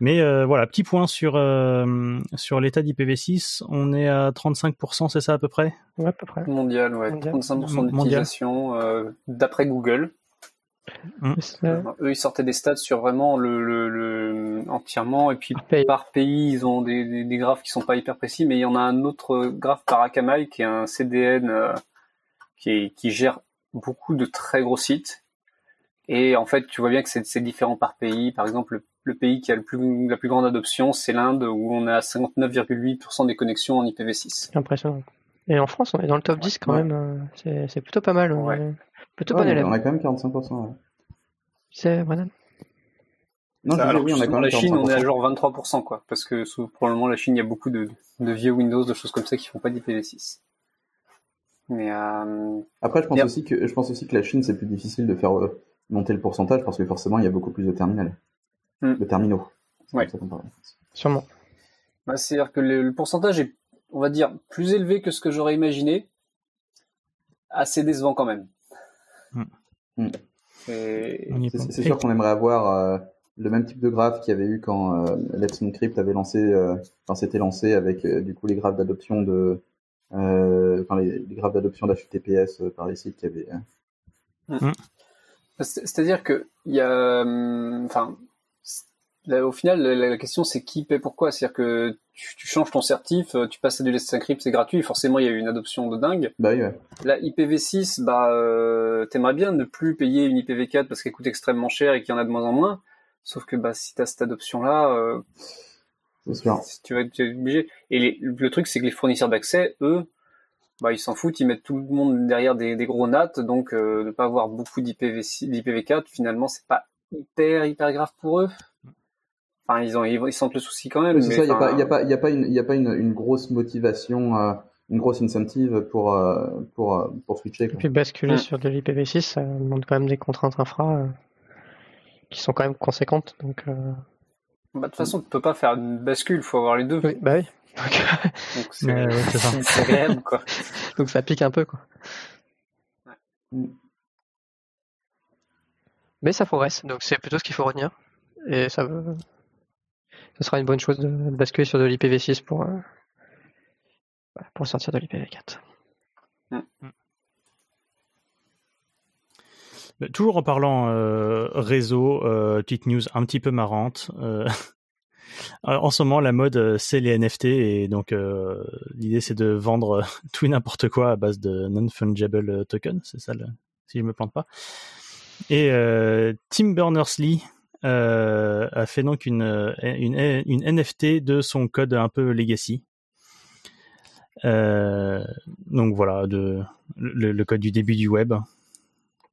Mais euh, voilà, petit point sur euh, sur l'état d'IPv6, on est à 35%, c'est ça à peu près? Ouais, à peu près. Mondial, ouais, 35% d'utilisation euh, d'après Google. Mmh. eux, ils sortaient des stats sur vraiment le, le, entièrement, et puis par pays. ils ont des, des, graphes qui sont pas hyper précis, mais il y en a un autre graphe par Akamai qui est un CDN qui, qui gère beaucoup de très gros sites et en fait, tu vois bien que c'est différent par pays. Par exemple, le, pays qui a le plus, la plus grande adoption, c'est l'Inde, où on a 59,8% des connexions en IPv6. Impressionnant. Et en France, on est dans le top 10 quand même. Euh, c'est plutôt pas mal. Ouais. Plutôt bon élève. On a quand même 45%. C'est Brennan non, alors, oui, on a quand même la Chine, on est à genre 23%, quoi. Parce que probablement la Chine, il y a beaucoup de, de vieux Windows, de choses comme ça qui font pas d'IPv6. Mais euh... Après, je pense aussi que je pense aussi que la Chine, c'est plus difficile de faire euh, monter le pourcentage parce que forcément il y a beaucoup plus de terminals, hmm. de terminaux. Ouais. Sûrement. Bah, C'est-à-dire que le, pourcentage est, on va dire, plus élevé que ce que j'aurais imaginé, assez décevant quand même. Hmm. Hmm. C'est sûr qu'on aimerait avoir euh, le même type de graphe qu'il y avait eu quand euh, Let's Encrypt avait lancé, euh, quand c'était lancé avec euh, du coup les graphes d'adoption de, enfin les, les graphes d'adoption d'HTTPS par les sites qui avaient. C'est-à-dire que il y a, euh, enfin, au final, la, question c'est qui paie pourquoi. C'est-à-dire que tu, changes ton certif, euh, tu passes à du Let's Encrypt, c'est gratuit. Forcément, il y a eu une adoption de dingue. Bah ouais. La IPv6, bah, euh, t'aimerais bien ne plus payer une IPv4 parce qu'elle coûte extrêmement cher et qu'il y en a de moins en moins. Sauf que bah, si t'as cette adoption-là, euh, tu vas être obligé. Et le truc, c'est que les fournisseurs d'accès, eux, bah, ils s'en foutent, ils mettent tout le monde derrière des, des gros NAT, donc euh, ne pas avoir beaucoup d'IPv4, finalement, c'est pas hyper hyper grave pour eux. Enfin, ils ont ils, sentent le souci quand même. C'est ça, il n'y a, pas il y a pas il y a pas une il y a pas une, une grosse motivation, euh, une grosse incentive pour euh, pour euh, pour switcher. Quoi. Et puis basculer sur de l'IPv6, ça demande quand même des contraintes infra euh, qui sont quand même conséquentes, donc. Bah, de toute façon, tu peux pas faire une bascule, faut avoir les deux. Oui, bah oui. Donc c'est agréable, quoi. Donc ça pique un peu, quoi. Mais ça progresse, donc c'est plutôt ce qu'il faut retenir. Et ça, ça sera une bonne chose de, basculer sur de l'IPv6 pour, euh, pour sortir de l'IPv4. Toujours en parlant euh, réseau, euh, petite news un petit peu marrante. Euh, en ce moment, la mode, c'est les NFT et donc l'idée, c'est de vendre tout et n'importe quoi à base de non-fungible token. C'est ça, si je me plante pas. Et Tim Berners-Lee a fait donc une, une, une NFT de son code un peu legacy. donc voilà, de, le, code du début du web.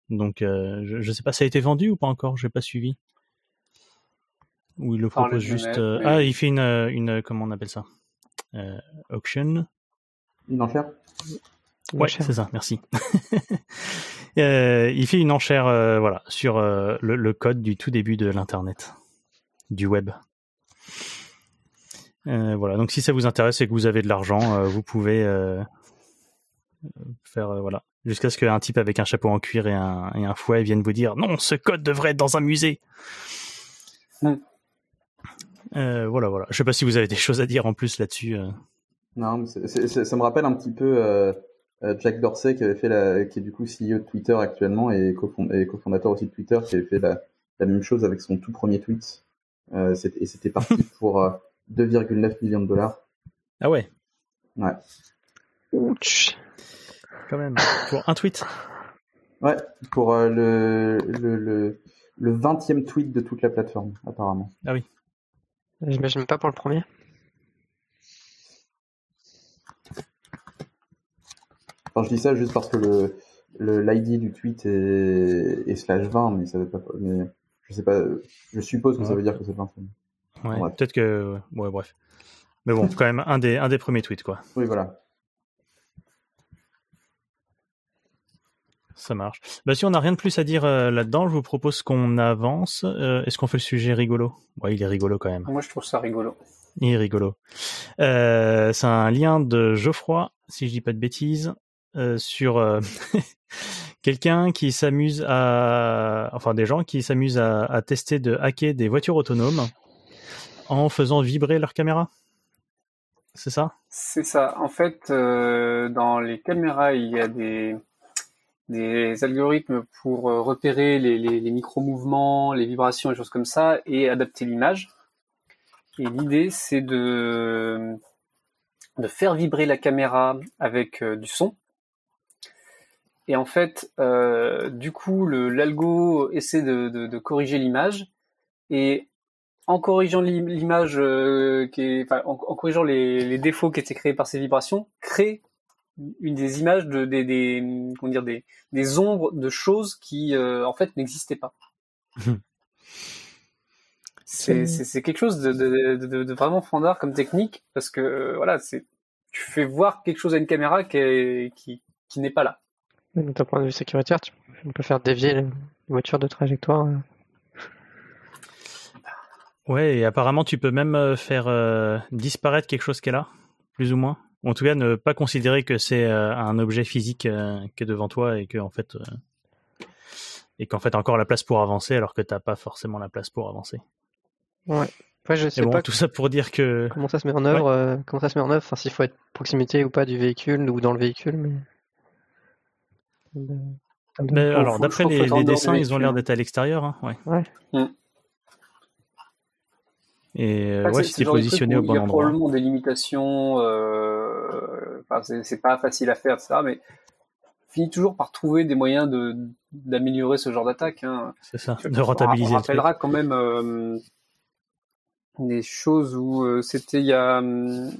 Donc, euh, je, ne sais pas, ça a été vendu ou pas encore? J'ai pas suivi. Ou il le propose juste. Euh, ah, il fait une, euh, une, comment on appelle ça? Auction. Une enchère. Ouais, c'est ça. Merci. il fait une enchère, voilà, sur le, code du tout début de l'internet, du web. voilà. Donc, si ça vous intéresse et que vous avez de l'argent, vous pouvez faire voilà jusqu'à ce qu'un type avec un chapeau en cuir et un, et un fouet vienne vous dire non, ce code devrait être dans un musée. Euh, voilà, voilà. Je sais pas si vous avez des choses à dire en plus là-dessus. Euh. Non, mais ça me rappelle un petit peu euh, Jack Dorsey qui avait fait la, qui est du coup CEO de Twitter actuellement et, cofondateur aussi de Twitter qui avait fait la, même chose avec son tout premier tweet. et c'était parti pour 2,9 millions de dollars. Ah ouais. Ouais. Ouch quand même. Pour un tweet Ouais, pour euh, le, le, le, 20e tweet de toute la plateforme, apparemment. Ah oui. J'imagine pas pour le premier. Enfin, je dis ça juste parce que le, l'ID du tweet est, slash 20, mais ça veut pas. Mais je sais pas. Je suppose que ça veut dire que c'est 20. Ouais, peut-être que. Ouais, bref. Mais bon, quand même un des un des premiers tweets, quoi. Oui, voilà. Ça marche. Bah, si on n'a rien de plus à dire euh, là-dedans, je vous propose qu'on avance. Euh, est-ce qu'on fait le sujet rigolo? Ouais, il est rigolo quand même. Moi, je trouve ça rigolo. Il est rigolo. Euh, c'est un lien de Geoffroy, si je dis pas de bêtises, sur quelqu'un qui s'amuse à, enfin des gens qui s'amusent à, tester de hacker des voitures autonomes en faisant vibrer leur caméra. C'est ça? C'est ça. En fait, dans les caméras, il y a des algorithmes pour euh, repérer les, micro-mouvements, les vibrations, les choses comme ça, et adapter l'image. Et l'idée, c'est de, faire vibrer la caméra avec euh, du son. Et en fait, euh, du coup, l'algo essaie de, de, corriger l'image, et en corrigeant l'image, qui enfin, en, en, corrigeant les, les défauts qui étaient créés par ces vibrations, crée une des images de des, des comment dire des, des ombres de choses qui euh, en fait n'existaient pas. c'est quelque chose de, de, de, de vraiment fandard comme technique parce que euh, voilà c'est tu fais voir quelque chose à une caméra qui qui, qui n'est pas là. D'un point de vue sécuritaire, tu peux faire dévier une voiture de trajectoire. Euh. Ouais, et apparemment tu peux même faire disparaître quelque chose qui est là, plus ou moins en tout cas ne pas considérer que c'est euh, un objet physique euh, qui est devant toi et que en fait euh, et qu'en fait encore la place pour avancer alors que t'as pas forcément la place pour avancer. Ouais. Ouais, je sais bon, pas tout ça pour dire que comment ça se met en œuvre, comment ça se met en œuvre, enfin s'il faut être proximité ou pas du véhicule ou dans le véhicule, mais. Mais alors d'après les, dessins, ils ont l'air d'être à l'extérieur, hein, ouais. Ouais. Mm. Et euh, ouais, si positionné au bon endroit. Il y a probablement des limitations. Euh... Enfin, c'est pas facile à faire, ça, mais finit toujours par trouver des moyens de d'améliorer ce genre d'attaque. Hein. C'est ça, de rentabiliser. On, rappellera quand même euh, des choses où euh, c'était il y a, hum,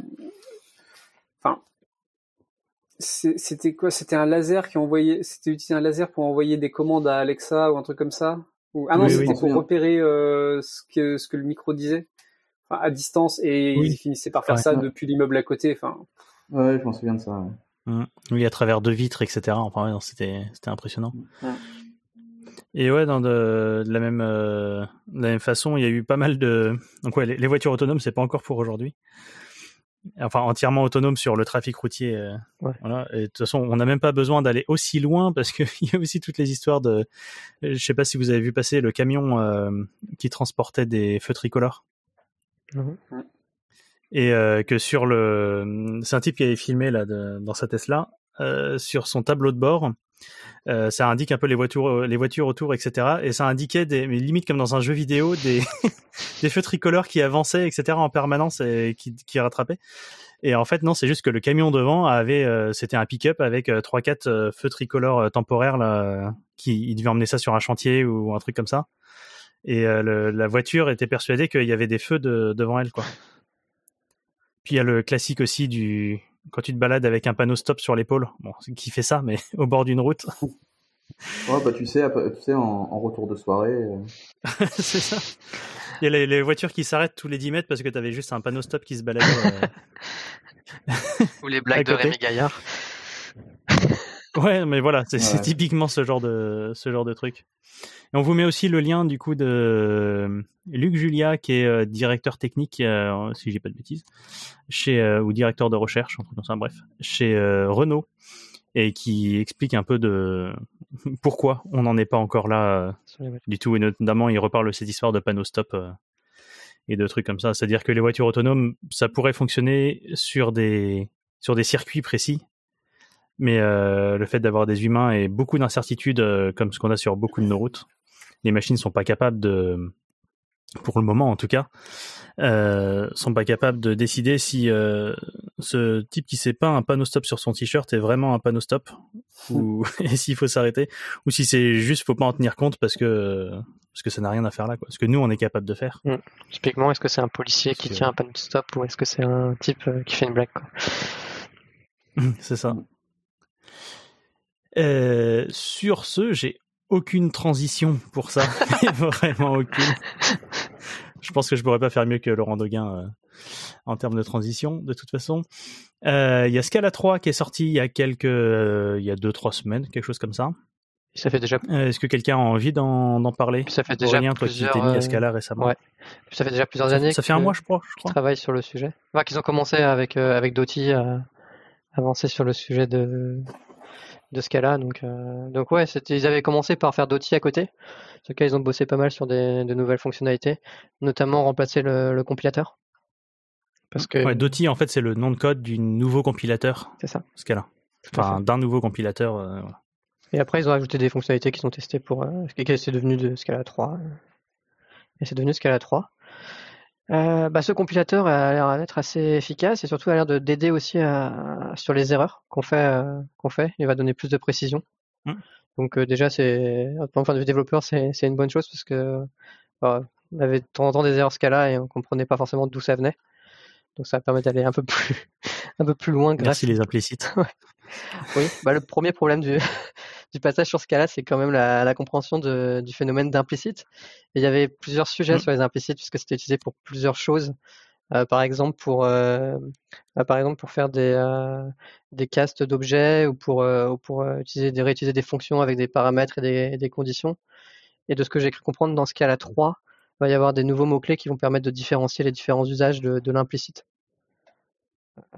c'était quoi? C'était un laser qui envoyait, c'était utiliser un laser pour envoyer des commandes à Alexa ou un truc comme ça? Ou... Ah non, c'était pour repérer euh, ce que ce que le micro disait à distance et ils finissaient par faire ça depuis l'immeuble à côté. Enfin. Ouais, je m'en souviens de ça. Mmh. Oui, à travers deux vitres, etc. Enfin, c'était c'était impressionnant. Et ouais, dans de, la même euh, de la même façon, il y a eu pas mal de donc ouais, les, voitures autonomes, c'est pas encore pour aujourd'hui. Enfin, entièrement autonome sur le trafic routier. Euh, voilà. Et de toute façon, on n'a même pas besoin d'aller aussi loin parce qu'il y a aussi toutes les histoires de. Je sais pas si vous avez vu passer le camion euh, qui transportait des feux tricolores. Mhm. Et euh, que sur le, c'est un type qui avait filmé là dans sa Tesla, sur son tableau de bord, euh, ça indique un peu les voitures, les voitures autour, etc. Et ça indiquait des, mais limite comme dans un jeu vidéo, des, des feux tricolores qui avançaient, etc. en permanence et qui, qui rattrapaient. Et en fait, non, c'est juste que le camion devant avait, c'était un pick-up avec trois quatre feux tricolores temporaires là, qui il devait emmener ça sur un chantier ou un truc comme ça et euh, la voiture était persuadée qu'il y avait des feux devant elle quoi. Puis il y a le classique aussi du quand tu te balades avec un panneau stop sur l'épaule, bon, qui fait ça, mais au bord d'une route. Ouais, bah tu sais, tu sais en, retour de soirée. Euh. c'est ça. Il y a les, voitures qui s'arrêtent tous les 10 mètres parce que tu avais juste un panneau stop qui se baladait. Euh. Ou les blagues de Rémi Gaillard. Ouais, mais voilà, c'est typiquement ce genre de ce genre de truc. Et on vous met aussi le lien du coup de euh, Luc Julia, qui est euh, directeur technique, euh, si j'ai pas de bêtises, chez ou directeur de recherche, enfin, bref, chez Renault, et qui explique un peu de pourquoi on n'en est pas encore là du tout. Et notamment, il reparle de cette histoire de panneau stop et de trucs comme ça. C'est-à-dire que les voitures autonomes, ça pourrait fonctionner sur des sur des circuits précis, mais euh, le fait d'avoir des humains et beaucoup d'incertitudes, euh, comme ce qu'on a sur beaucoup de nos routes, les machines sont pas capables de, pour le moment en tout cas, euh, sont pas capables de décider si euh, ce type qui s'est peint un panneau stop sur son t-shirt est vraiment un panneau stop ou et s'il faut s'arrêter ou si c'est juste faut pas en tenir compte parce que parce que ça n'a rien à faire là quoi. Ce que nous on est capable de faire. Mmh. Typiquement, est-ce que c'est un policier qui tient un panneau stop ou est-ce que c'est un type qui fait une blague quoi? C'est ça. Euh, sur ce, j'ai aucune transition pour ça, vraiment aucune. Je pense que je pourrais pas faire mieux que Laurent Doguin euh, en termes de transition, de toute façon. Euh, il y a Scala 3 qui est sorti il y a quelques, il y a deux trois semaines, quelque chose comme ça. Ça fait déjà. Est-ce que quelqu'un a envie d'en parler? Ça fait déjà Rien, plusieurs. Toi qui mis à Scala récemment. Ouais. Ça fait déjà plusieurs années. Ça fait un mois, je crois. Je travaille sur le sujet. Enfin, qu'ils ont commencé avec avec Doty à avancer sur le sujet de de ce cas-là. Donc, euh, donc ouais, ils avaient commencé par faire Doty à côté. ce cas, ils ont bossé pas mal sur des, de nouvelles fonctionnalités, notamment remplacer le, compilateur. Parce que ouais, Doty en fait c'est le nom de code du nouveau compilateur. C'est ça. Ce cas-là. Enfin, d'un nouveau compilateur. Euh, et après, ils ont ajouté des fonctionnalités qui sont testées pour. Euh, et c'est devenu de Scala 3. Et c'est devenu Scala 3. Euh, bah, ce compilateur a l'air d'être assez efficace et surtout a l'air d'aider aussi à, sur les erreurs qu'on fait, euh, qu'on fait. Il va donner plus de précision. Mmh. Donc euh, déjà, c'est, point de vue développeur, c'est, une bonne chose parce que on avait de temps en temps des erreurs Scala et on comprenait pas forcément d'où ça venait. Donc ça permet d'aller un peu plus, un peu plus loin. Grâce Merci les implicites. oui, bah, le premier problème du, du passage sur Scala, c'est quand même la, compréhension du phénomène d'implicite. il y avait plusieurs sujets mmh. sur les implicites puisque c'était utilisé pour plusieurs choses. Euh, par exemple pour euh, bah, par exemple pour faire des euh, des castes d'objets ou pour pour utiliser des réutiliser des fonctions avec des paramètres et des, conditions. Et de ce que j'ai cru comprendre dans Scala 3, il va y avoir des nouveaux mots clés qui vont permettre de différencier les différents usages de, de l'implicite.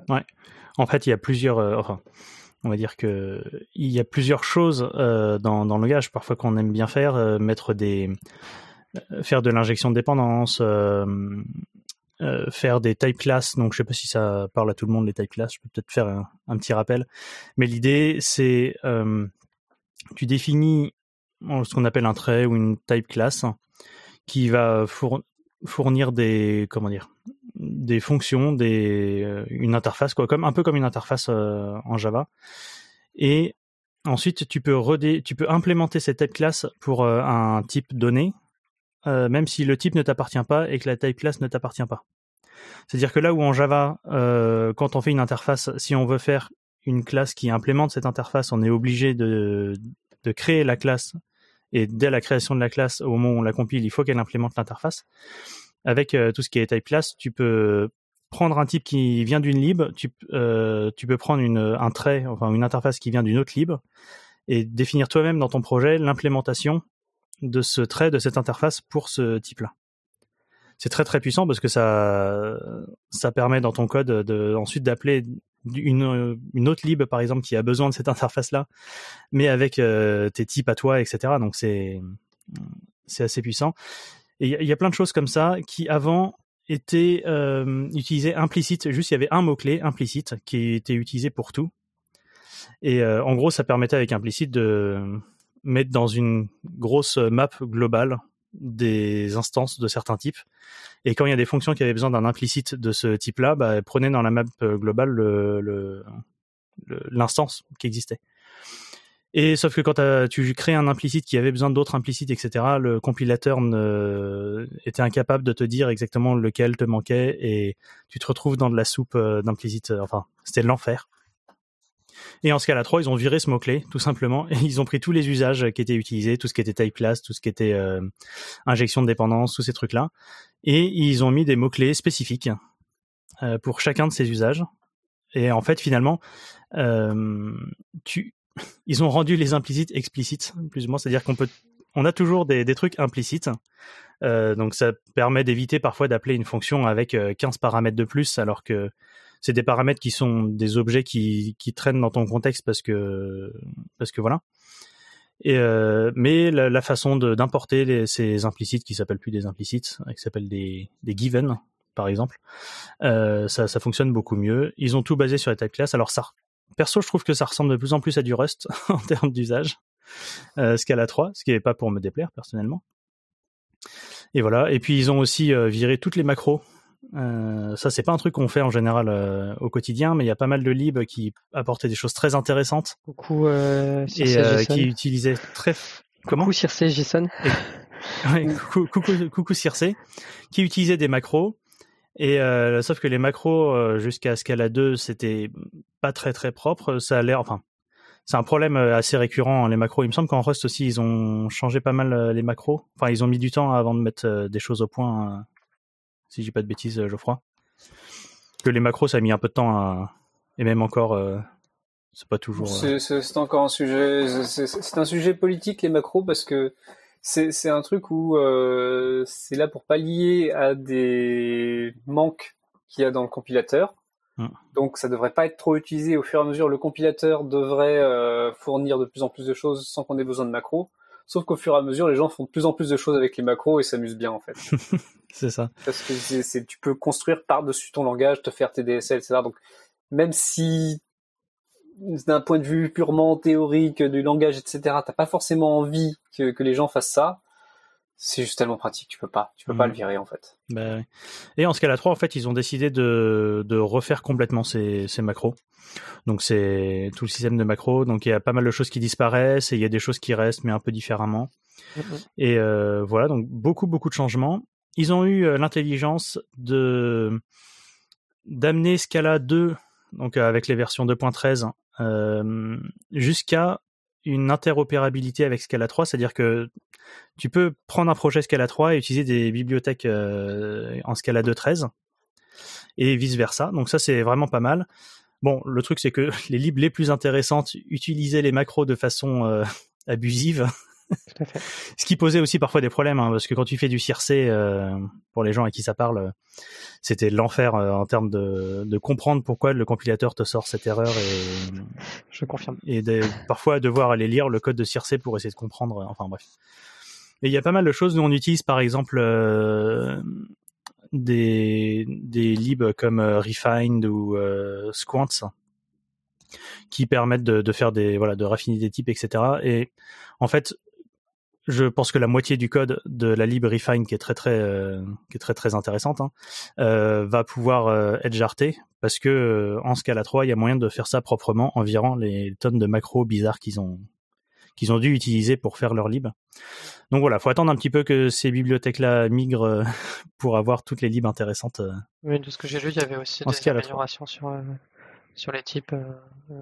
Ouais. En fait, il y a plusieurs enfin on va dire que il y a plusieurs choses euh, dans, le langage parfois qu'on aime bien faire, euh, mettre des, euh, faire de l'injection de dépendance, faire des type classes. Donc je sais pas si ça parle à tout le monde les type classes. Je peux peut-être faire un, petit rappel. Mais l'idée c'est tu définis ce qu'on appelle un trait ou une type class qui va fournir des comment dire des fonctions, euh, une interface, quoi, comme un peu comme une interface euh, en Java. Et ensuite, tu peux redé, tu peux implémenter cette type class pour euh, un type donné, même si le type ne t'appartient pas et que la type class ne t'appartient pas. C'est-à-dire que là où en Java, quand on fait une interface, si on veut faire une classe qui implémente cette interface, on est obligé de, de créer la classe et dès la création de la classe, au moment où on la compile, il faut qu'elle implémente l'interface avec euh, tout ce qui est type class, tu peux prendre un type qui vient d'une lib, tu, euh, tu peux prendre une, un trait, enfin une interface qui vient d'une autre lib, et définir toi-même dans ton projet l'implémentation de ce trait, de cette interface pour ce type-là. C'est très très puissant parce que ça, ça permet dans ton code de, ensuite d'appeler une, autre lib par exemple qui a besoin de cette interface-là, mais avec euh, tes types à toi, etc. Donc c'est assez puissant. Il y, a plein de choses comme ça qui avant étaient euh, utilisées implicites. Juste, il y avait un mot-clé implicite qui était utilisé pour tout. Et euh, en gros, ça permettait avec implicite de mettre dans une grosse map globale des instances de certains types. Et quand il y a des fonctions qui avaient besoin d'un implicite de ce type-là, bah, prenez dans la map globale l'instance qui existait. Et sauf que quand tu crées un implicite qui avait besoin d'autres implicites, etc., le compilateur ne, était incapable de te dire exactement lequel te manquait et tu te retrouves dans de la soupe euh, d'implicites. Euh, enfin, c'était l'enfer. Et en Scala 3, ils ont viré ce mot-clé, tout simplement, et ils ont pris tous les usages qui étaient utilisés, tout ce qui était type class, tout ce qui était euh, injection de dépendance, tous ces trucs-là, et ils ont mis des mots-clés spécifiques pour chacun de ces usages. Et en fait, finalement, tu, ils ont rendu les implicites explicites, plus ou moins. C'est-à-dire qu'on peut, on a toujours des, des trucs implicites. Euh, donc ça permet d'éviter parfois d'appeler une fonction avec 15 euh, paramètres de plus, alors que c'est des paramètres qui sont des objets qui, qui traînent dans ton contexte parce que parce que voilà. Et euh, mais la, façon d'importer ces implicites qui s'appellent plus des implicites, qui s'appellent des, des given par exemple, euh, ça, ça fonctionne beaucoup mieux. Ils ont tout basé sur les type class. Alors ça, perso, je trouve que ça ressemble de plus en plus à du Rust en termes d'usage, euh, Scala 3, ce qui n'est pas pour me déplaire personnellement. Et voilà. Et puis ils ont aussi euh, viré toutes les macros. Euh, ça, c'est pas un truc qu'on fait en général euh, au quotidien, mais il y a pas mal de libs qui apportaient des choses très intéressantes. Coucou euh, et qui utilisaient très comment? Coucou Circe JSON. ouais, coucou, coucou, coucou Circe, qui utilisait des macros. Et euh, sauf que les macros jusqu'à Scala 2, c'était pas très très propre. Ça a l'air, enfin, c'est un problème euh, assez récurrent les macros. Il me semble qu'en Rust aussi ils ont changé pas mal euh, les macros. Enfin ils ont mis du temps avant de mettre euh, des choses au point. Si je dis pas de bêtises, Geoffroy. Que les macros ça a mis un peu de temps à... et même encore c'est pas toujours. C'est encore un sujet. C'est un sujet politique les macros parce que c'est un truc où c'est là pour pallier à des manques qu'il y a dans le compilateur Mm. Donc ça devrait pas être trop utilisé. Au fur et à mesure, le compilateur devrait euh, fournir de plus en plus de choses sans qu'on ait besoin de macros. Sauf qu'au fur et à mesure, les gens font de plus en plus de choses avec les macros et s'amusent bien en fait. c'est ça. Parce que c'est, tu peux construire par-dessus ton langage, te faire tes DSL, etc. Donc même si d'un point de vue purement théorique du langage, etc., t'as pas forcément envie que, que les gens fassent ça, c'est juste tellement pratique, tu peux pas, tu peux pas le mm. virer en fait. Bah, et en Scala 3, en fait, ils ont décidé de, de refaire complètement ces, ces macros. Donc c'est tout le système de macros. Donc il y a pas mal de choses qui disparaissent et il y a des choses qui restent, mais un peu différemment. Mm-hmm. Et euh, voilà, donc beaucoup beaucoup de changements. Ils ont eu euh, l'intelligence de d'amener Scala 2, donc avec les versions 2.13, euh, jusqu'à une interopérabilité avec Scala 3, c'est-à-dire que tu peux prendre un projet Scala 3 et utiliser des bibliothèques euh, en Scala 2.13 et vice versa. Donc ça c'est vraiment pas mal. Bon, le truc c'est que les libres les plus intéressantes utilisaient les macros de façon euh, abusive. Ce qui posait aussi parfois des problèmes, hein, parce que quand tu fais du Circe, euh, pour les gens à qui ça parle, c'était l'enfer euh, en termes de, de, comprendre pourquoi le compilateur te sort cette erreur et je confirme et de, parfois devoir aller lire le code de Circe pour essayer de comprendre. Euh, enfin bref. Et il y a pas mal de choses. Nous on utilise par exemple euh, des des libs comme Refined ou Squants qui permettent de, de, faire des voilà de raffiner des types etc. Et en fait je pense que la moitié du code de la lib refine qui est très très euh, qui est très très intéressante hein, euh, va pouvoir euh, être jarté parce que euh, en Scala 3 il y a moyen de faire ça proprement en virant les tonnes de macros bizarres qu'ils ont qu'ils ont dû utiliser pour faire leur lib. Donc voilà, faut attendre un petit peu que ces bibliothèques-là migrent pour avoir toutes les libs intéressantes. Oui, de ce que j'ai lu, il y avait aussi des améliorations sur sur les types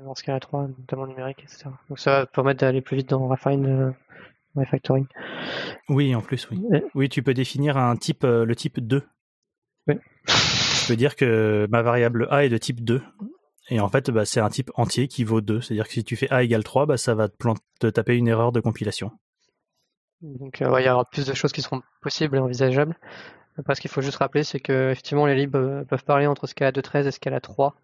en Scala 3, notamment numérique, etc. Donc ça va permettre d'aller plus vite dans Refine refactoring. Oui, en plus, oui. Oui, tu peux définir un type, euh, le type 2. Oui. Je peux dire que ma variable A est de type 2. Et en fait, bah, c'est un type entier qui vaut 2. C'est-à-dire que si tu fais A égale 3, bah, ça va te, taper une erreur de compilation. Donc euh, il y aura plus de choses qui seront possibles et envisageables. Après, ce qu'il faut juste rappeler, c'est que effectivement les libres euh, peuvent parler entre Scala 2.13 et Scala 3,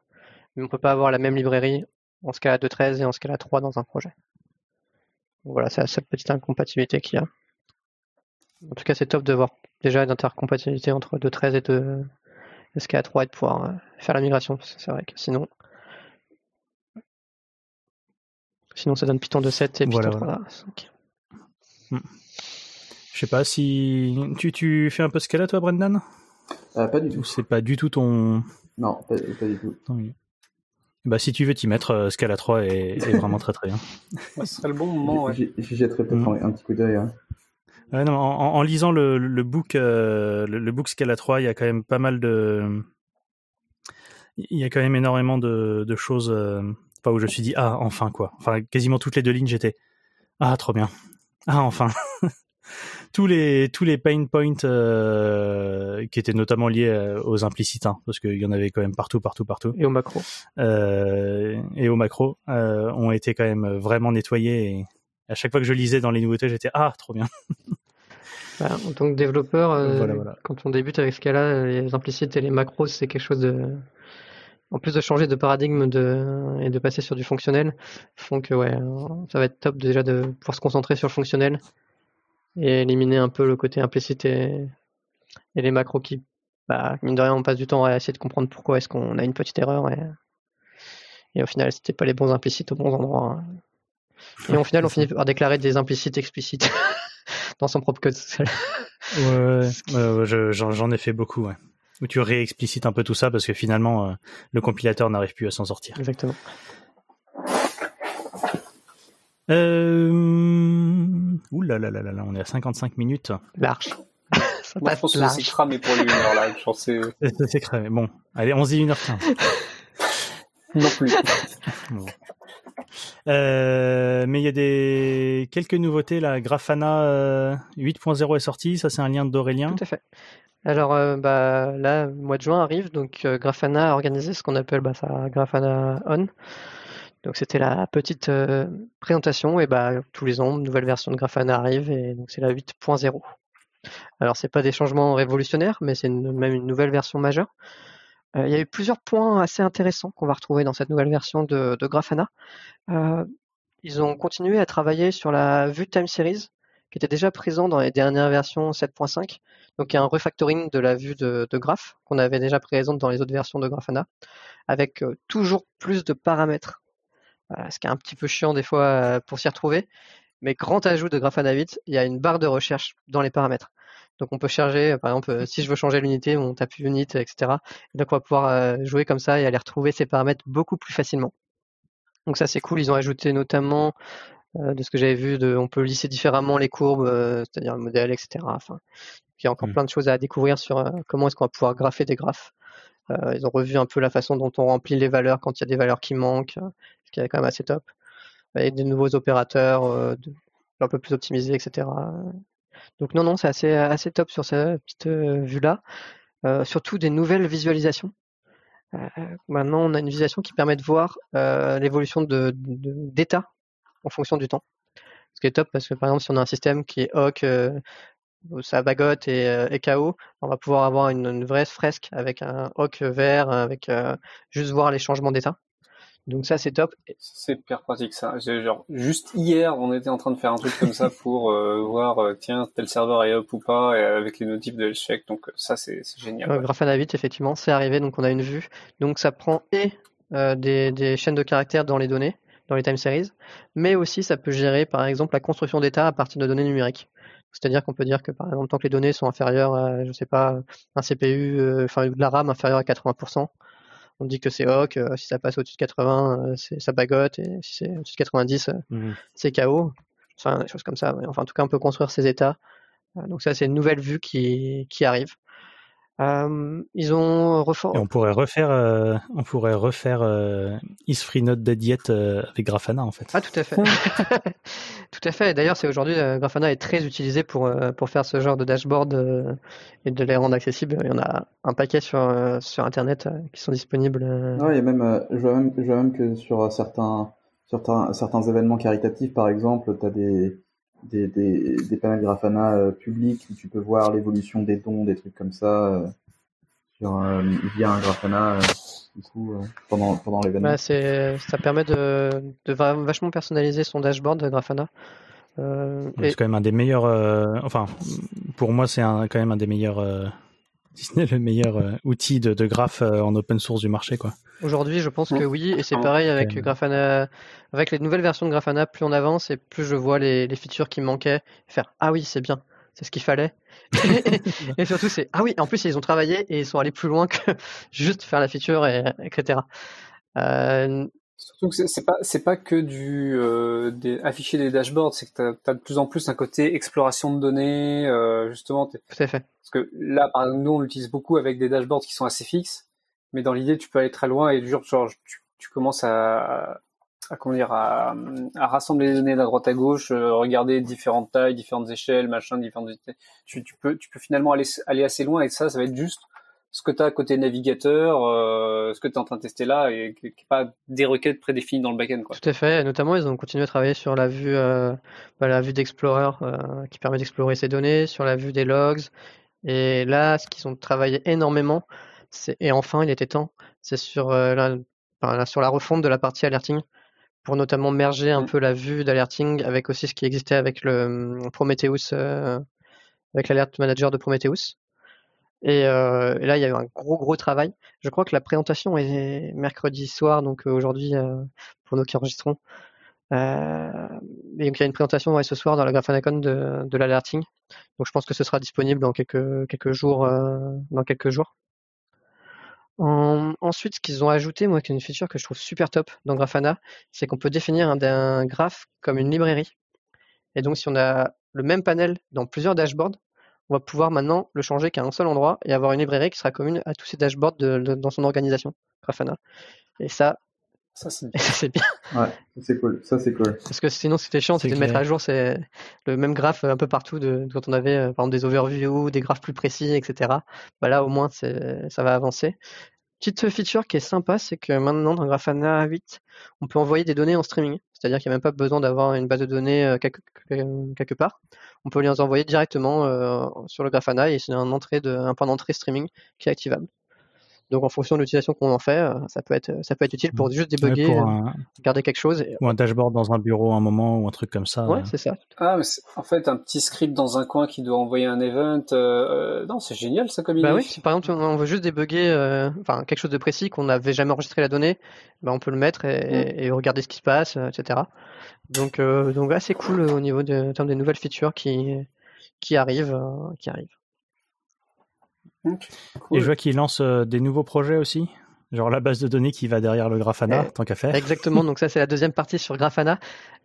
mais on ne peut pas avoir la même librairie en Scala 2.13 et en Scala 3 dans un projet. Voilà, c'est la seule petite incompatibilité qu'il y a. En tout cas, c'est top de voir déjà d'intercompatibilité entre 2.13 et 2 SK3 et de pouvoir euh, faire la migration. C'est vrai que sinon, sinon ça donne Python 2.7 et Python voilà, 3. Hmm. Je sais pas si tu, tu fais un peu Scala toi, Brendan? Euh, Pas du tout. C'est pas du tout ton. Non, pas, du tout. Bah, si tu veux t'y mettre, euh, Scala 3 est, vraiment très très bien. ce serait le bon moment. Ouais. J'y jetterai peut-être mm. un petit coup d'œil. Hein. non, en, lisant le, le book, euh, le, book Scala 3, il y a quand même pas mal de, il y a quand même énormément de, de choses, euh, où je me suis dit ah enfin quoi. Enfin quasiment toutes les deux lignes j'étais ah trop bien. Ah enfin. tous les tous les pain points euh, qui étaient notamment liés euh, aux implicites, hein, parce qu'il y en avait quand même partout, partout, partout. Et au macro. Euh, et au macro ont été quand même vraiment nettoyés. Et à chaque fois que je lisais dans les nouveautés, j'étais ah trop bien. Bah, en tant que développeur, quand on débute avec Scala, les implicites et les macros, c'est quelque chose de en plus de changer de paradigme de, et de passer sur du fonctionnel, font que ouais, ça va être top déjà de pouvoir se concentrer sur le fonctionnel et éliminer un peu le côté implicite et, les macros qui, bah, mine de rien, on passe du temps à essayer de comprendre pourquoi est-ce qu'on a une petite erreur et, et au final, c'était pas les bons implicites au bon endroit. Et au final, on finit par déclarer des implicites explicites dans son propre code. ouais, ouais j'en ai fait beaucoup, ouais où tu réexplicites un peu tout ça parce que finalement euh, le compilateur n'arrive plus à s'en sortir. Exactement. Euh... Ouh là là là là, on est à 55 minutes. Large. Moi, je pense que c'est cramé pour lui une heure là. C'est cramé. Bon, allez, on se dit 1h15. non plus. Euh, mais il y a des quelques nouveautés là. Grafana 8.0 euh, est sorti, ça c'est un lien d'Aurélien. Tout à fait. Alors euh, bah, là, le mois de juin arrive, donc euh, Grafana a organisé ce qu'on appelle bah, sa Grafana On. Donc c'était la petite euh, présentation et bah, tous les ans, une nouvelle version de Grafana arrive et donc c'est la 8.0. Alors c'est pas des changements révolutionnaires, mais c'est même une nouvelle version majeure. il y a eu plusieurs points assez intéressants qu'on va retrouver dans cette nouvelle version de, Grafana. ils ont continué à travailler sur la vue time series qui était déjà présent dans les dernières versions 7.5. Donc il y a un refactoring de la vue de, de qu'on avait déjà présente dans les autres versions de Grafana, avec euh, toujours plus de paramètres. Ce qui est un petit peu chiant des fois euh, pour s'y retrouver. Mais grand ajout de Grafana 8, il y a une barre de recherche dans les paramètres. Donc on peut charger, par exemple, euh, si je veux changer l'unité, on tape unit, etc. Et donc on va pouvoir jouer comme ça et aller retrouver ces paramètres beaucoup plus facilement. Donc ça c'est cool. Ils ont ajouté notamment euh, de ce que j'avais vu, de, on peut lisser différemment les courbes, euh, c'est-à-dire le modèle, etc. Enfin, il y a encore mm. plein de choses à découvrir sur euh, comment est-ce qu'on va pouvoir grapher des graphes. ils ont revu un peu la façon dont on remplit les valeurs quand il y a des valeurs qui manquent, ce qui est quand même assez top. Et des nouveaux opérateurs un peu plus optimisés, etc. Donc non, non, c'est assez, assez top sur cette petite vue-là. surtout des nouvelles visualisations. maintenant, on a une visualisation qui permet de voir l'évolution de, d'état en fonction du temps. Ce qui est top parce que par exemple si on a un système qui est hoc, euh, ça bagote et, euh, et, KO, on va pouvoir avoir une, vraie fresque avec un hoc vert, avec euh, juste voir les changements d'état. Donc ça c'est top. C'est hyper pratique ça. Genre juste hier on était en train de faire un truc comme ça pour voir tiens tel serveur est up ou pas et avec les notifs de check. Donc ça c'est génial. Ouais. Grafana 8 effectivement c'est arrivé donc on a une vue. Donc ça prend et des, des chaînes de caractères dans les données dans les time series, mais aussi ça peut gérer par exemple la construction d'état à partir de données numériques. C'est-à-dire qu'on peut dire que par exemple tant que les données sont inférieures à, je sais pas, un CPU, euh, enfin de la RAM inférieure à 80%, on dit que c'est OK, euh, si ça passe au-dessus de 80, euh, c'est ça bagote, et si c'est au-dessus de 90, mmh. c'est KO. Enfin, des choses comme ça. Enfin, en tout cas, on peut construire ces états. donc ça, c'est une nouvelle vue qui, qui arrive. Euh, ils ont Et on pourrait refaire, euh, on pourrait refaire euh, Isfreenode Dead euh, avec Grafana en fait. Ah tout à fait, tout à fait. D'ailleurs, c'est aujourd'hui Grafana est très utilisé pour pour faire ce genre de dashboard et de les rendre accessibles. Il y en a un paquet sur sur internet qui sont disponibles. Ouais, et même, je vois même, je vois même que sur certains certains certains événements caritatifs, par exemple, tu as des des, des, des panels Grafana euh, publics où tu peux voir l'évolution des dons, des trucs comme ça, euh, sur, euh, via un Grafana du coup, pendant, pendant l'événement. Bah, c'est, ça permet de, de vachement personnaliser son dashboard de Grafana. c'est quand même un des meilleurs. enfin, pour moi, c'est un, quand même un des meilleurs Disney le meilleur euh, outil de, de graphe euh, en open source du marché, quoi. Aujourd'hui, je pense que oui, et c'est pareil avec Grafana, avec les nouvelles versions de Grafana. Plus on avance et plus je vois les, les features qui manquaient, faire ah oui, c'est bien, c'est ce qu'il fallait. et, surtout, c'est ah oui, en plus ils ont travaillé et ils sont allés plus loin que juste faire la feature, et, etc. Euh, Surtout que c'est pas c'est pas que du euh, des, afficher des dashboards, c'est que tu as, de plus en plus un côté exploration de données, euh, justement. Tout à fait. Parce que là, par exemple, nous on l'utilise beaucoup avec des dashboards qui sont assez fixes, mais dans l'idée, tu peux aller très loin et genre, genre tu, tu commences à, à comment dire à, à, rassembler les données de droite à gauche, euh, regarder différentes tailles, différentes échelles, machin, différentes. Tu, tu peux tu peux finalement aller aller assez loin et ça, ça va être juste ce que tu as côté navigateur, euh, ce que tu es en train de tester là, et qui n'est pas des requêtes prédéfinies dans le backend. Quoi. Tout à fait. notamment, ils ont continué à travailler sur la vue, euh, bah, la vue d'Explorer euh, qui permet d'explorer ces données, sur la vue des logs. Et là, ce qu'ils ont travaillé énormément, c'est et enfin, il était temps, c'est sur, la, sur la refonte de la partie alerting pour notamment merger un mmh. peu la vue d'alerting avec aussi ce qui existait avec le hum, Prometheus, avec l'alert manager de Prometheus. Et, euh, là, il y a eu un gros, gros travail. Je crois que la présentation est mercredi soir, donc euh, aujourd'hui, euh, pour nous qui enregistrons. Euh, et donc, il y a une présentation ouais, ce soir dans la Graphanacon de, de l'alerting. Donc, je pense que ce sera disponible dans quelques, quelques jours. Euh, dans quelques jours. En, ensuite, ce qu'ils ont ajouté, moi, qui est une feature que je trouve super top dans Grafana, c'est qu'on peut définir un, un graphe comme une librairie. Et donc, si on a le même panel dans plusieurs dashboards, on va pouvoir maintenant le changer qu'à un seul endroit et avoir une librairie qui sera commune à tous ces dashboards dans son organisation, Grafana. Et ça, ça c'est bien. Ouais, c'est cool. Ça c'est cool. Parce que sinon c'était chiant, c'était de mettre à jour c'est le même graphe un peu partout de, quand on avait euh, par exemple des overviews, des graphes plus précis, etc. Bah là au moins ça va avancer. Petite feature qui est sympa, c'est que maintenant dans Grafana 8, on peut envoyer des données en streaming. C'est-à-dire qu'il n'y a même pas besoin d'avoir une base de données euh, quelque, part. On peut les envoyer directement euh, sur le Grafana et c'est un, point d'entrée streaming qui est activable. Donc en fonction de l'utilisation qu'on en fait, euh, ça peut être ça peut être utile pour juste débugger, euh, garder quelque chose. Ou un dashboard dans un bureau à un moment ou un truc comme ça. Ouais, c'est ça. Ah, mais en fait, un petit script dans un coin qui doit envoyer un event. Euh, non, c'est génial ça comme Bah oui, si par exemple on veut juste débugger, enfin quelque chose de précis qu'on n'avait jamais enregistré la donnée, bah, on peut le mettre et, mm. regarder ce qui se passe, etc. Donc donc c'est cool au niveau de, termes des nouvelles features qui qui arrivent, qui arrivent. Et je vois qu'il lance euh, des nouveaux projets aussi Genre la base de données qui va derrière le Grafana, tant qu'à faire. Exactement, donc ça c'est la deuxième partie sur Grafana.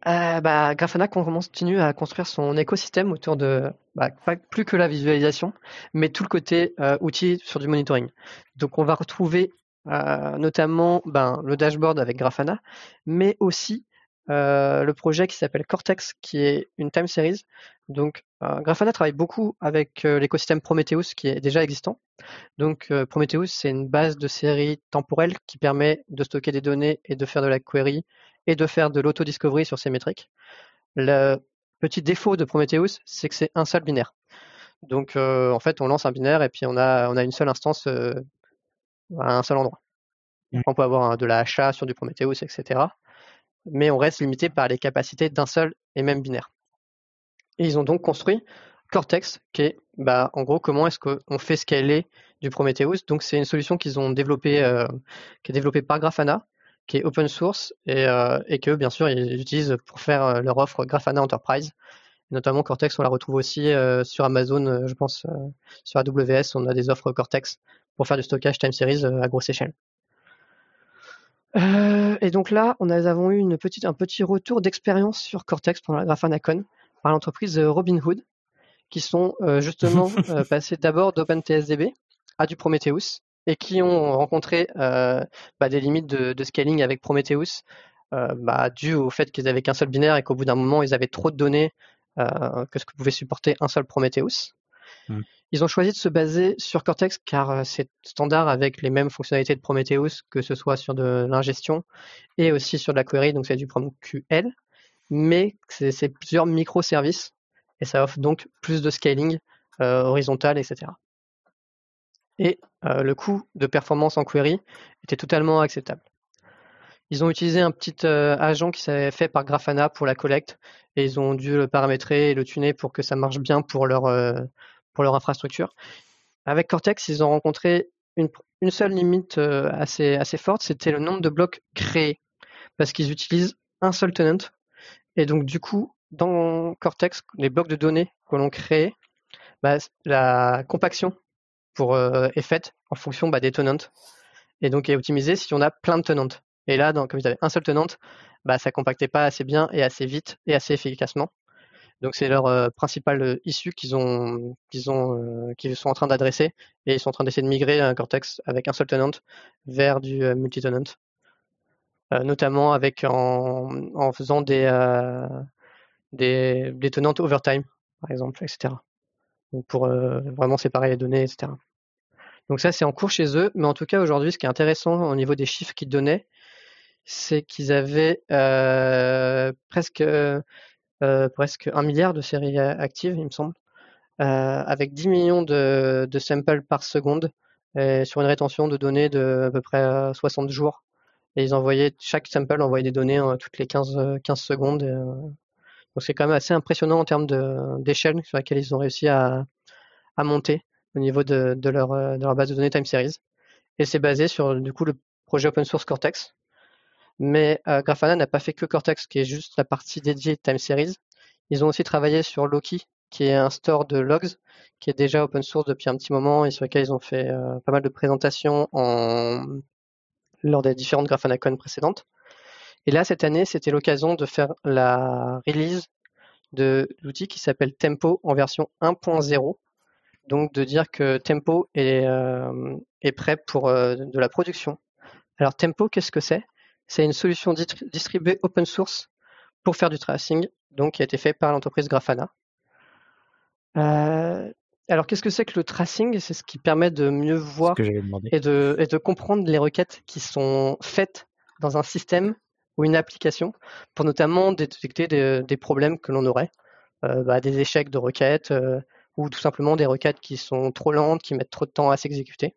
Euh, bah, Grafana continue à construire son écosystème autour de bah, pas plus que la visualisation, mais tout le côté euh, outil sur du monitoring. Donc on va retrouver euh, notamment ben, le dashboard avec Grafana, mais aussi euh, le projet qui s'appelle Cortex, qui est une time series. Donc, euh, Grafana travaille beaucoup avec euh, l'écosystème Prometheus, qui est déjà existant. Donc, Prometheus, c'est une base de série temporelle qui permet de stocker des données et de faire de la query et de faire de l'auto-discovery sur ces métriques. Le petit défaut de Prometheus, c'est que c'est un seul binaire. Donc, en fait, on lance un binaire et puis on a, on a une seule instance à un seul endroit. On peut avoir de la HA sur du Prometheus, etc mais on reste limité par les capacités d'un seul et même binaire. Et ils ont donc construit Cortex, qui est, bah, en gros, comment est-ce qu'on fait scaler du Prometheus. Donc, c'est une solution qu'ils ont développée, euh, qui est développée par Grafana, qui est open source et, euh, que, bien sûr, ils utilisent pour faire euh, leur offre Grafana Enterprise. Notamment, Cortex, on la retrouve aussi sur Amazon, je pense, sur AWS, on a des offres Cortex pour faire du stockage time series à grosse échelle. Euh, et donc là, on a, avons eu un petit retour d'expérience sur Cortex pendant la Graphanacon par l'entreprise euh, Robinhood, qui sont euh, justement passés d'abord d'OpenTSDB à du Prometheus et qui ont rencontré bah, des limites de, scaling avec Prometheus bah, dû au fait qu'ils avaient qu'un seul binaire et qu'au bout d'un moment, ils avaient trop de données que ce que pouvait supporter un seul Prometheus. Mmh. Ils ont choisi de se baser sur Cortex car euh, c'est standard avec les mêmes fonctionnalités de Prometheus, que ce soit sur de l'ingestion et aussi sur de la query, donc c'est du PromQL, mais c'est plusieurs microservices et ça offre donc plus de scaling euh, horizontal, etc. Et euh, le coût de performance en query était totalement acceptable. Ils ont utilisé un petit agent qui s'est fait par Grafana pour la collecte et ils ont dû le paramétrer et le tuner pour que ça marche bien pour leur infrastructure. Avec Cortex, ils ont rencontré une, seule limite euh, assez forte, c'était le nombre de blocs créés, parce qu'ils utilisent un seul tenant. Et donc du coup, dans Cortex, les blocs de données que l'on crée, bah, la compaction euh, est faite en fonction bah, des tenants. Et donc est optimisée si on a plein de tenants. Et là, comme vous avez un seul tenant, bah, ça compactait pas assez bien et assez vite et assez efficacement. Donc c'est leur euh, principale euh, issue qu'ils ont, sont en train d'adresser et ils sont en train d'essayer de migrer un Cortex avec un seul tenant vers du multi-tenant, notamment avec en, en faisant des, des, des tenants overtime par exemple, etc. Donc pour vraiment séparer les données, etc. Donc ça c'est en cours chez eux, mais en tout cas aujourd'hui ce qui est intéressant au niveau des chiffres qu'ils donnaient, c'est qu'ils avaient presque euh, presque un milliard de séries actives, il me semble, euh, avec 10 millions de, samples par seconde sur une rétention de données de à peu près 60 jours. Et ils envoyaient, chaque sample envoyait des données toutes les 15, 15 secondes. donc c'est quand même assez impressionnant en termes d'échelle sur laquelle ils ont réussi à, à monter au niveau de, de, leur, de leur base de données time series. Et c'est basé sur du coup le projet open source Cortex. Mais Grafana n'a pas fait que Cortex, qui est juste la partie dédiée time series. Ils ont aussi travaillé sur Loki, qui est un store de logs, qui est déjà open source depuis un petit moment et sur lequel ils ont fait euh, pas mal de présentations en... lors des différentes GrafanaCon précédentes. Et là, cette année, c'était l'occasion de faire la release de l'outil qui s'appelle Tempo en version 1.0. Donc de dire que Tempo est, euh, prêt pour euh, de la production. Alors Tempo, qu'est-ce que c'est? C'est une solution distribuée open source pour faire du tracing, donc qui a été fait par l'entreprise Grafana. Euh, alors, qu'est-ce que c'est que le tracing? C'est ce qui permet de mieux voir et de, et de comprendre les requêtes qui sont faites dans un système ou une application pour notamment détecter des, problèmes que l'on aurait, euh, bah, des échecs de requêtes euh, ou tout simplement des requêtes qui sont trop lentes, qui mettent trop de temps à s'exécuter.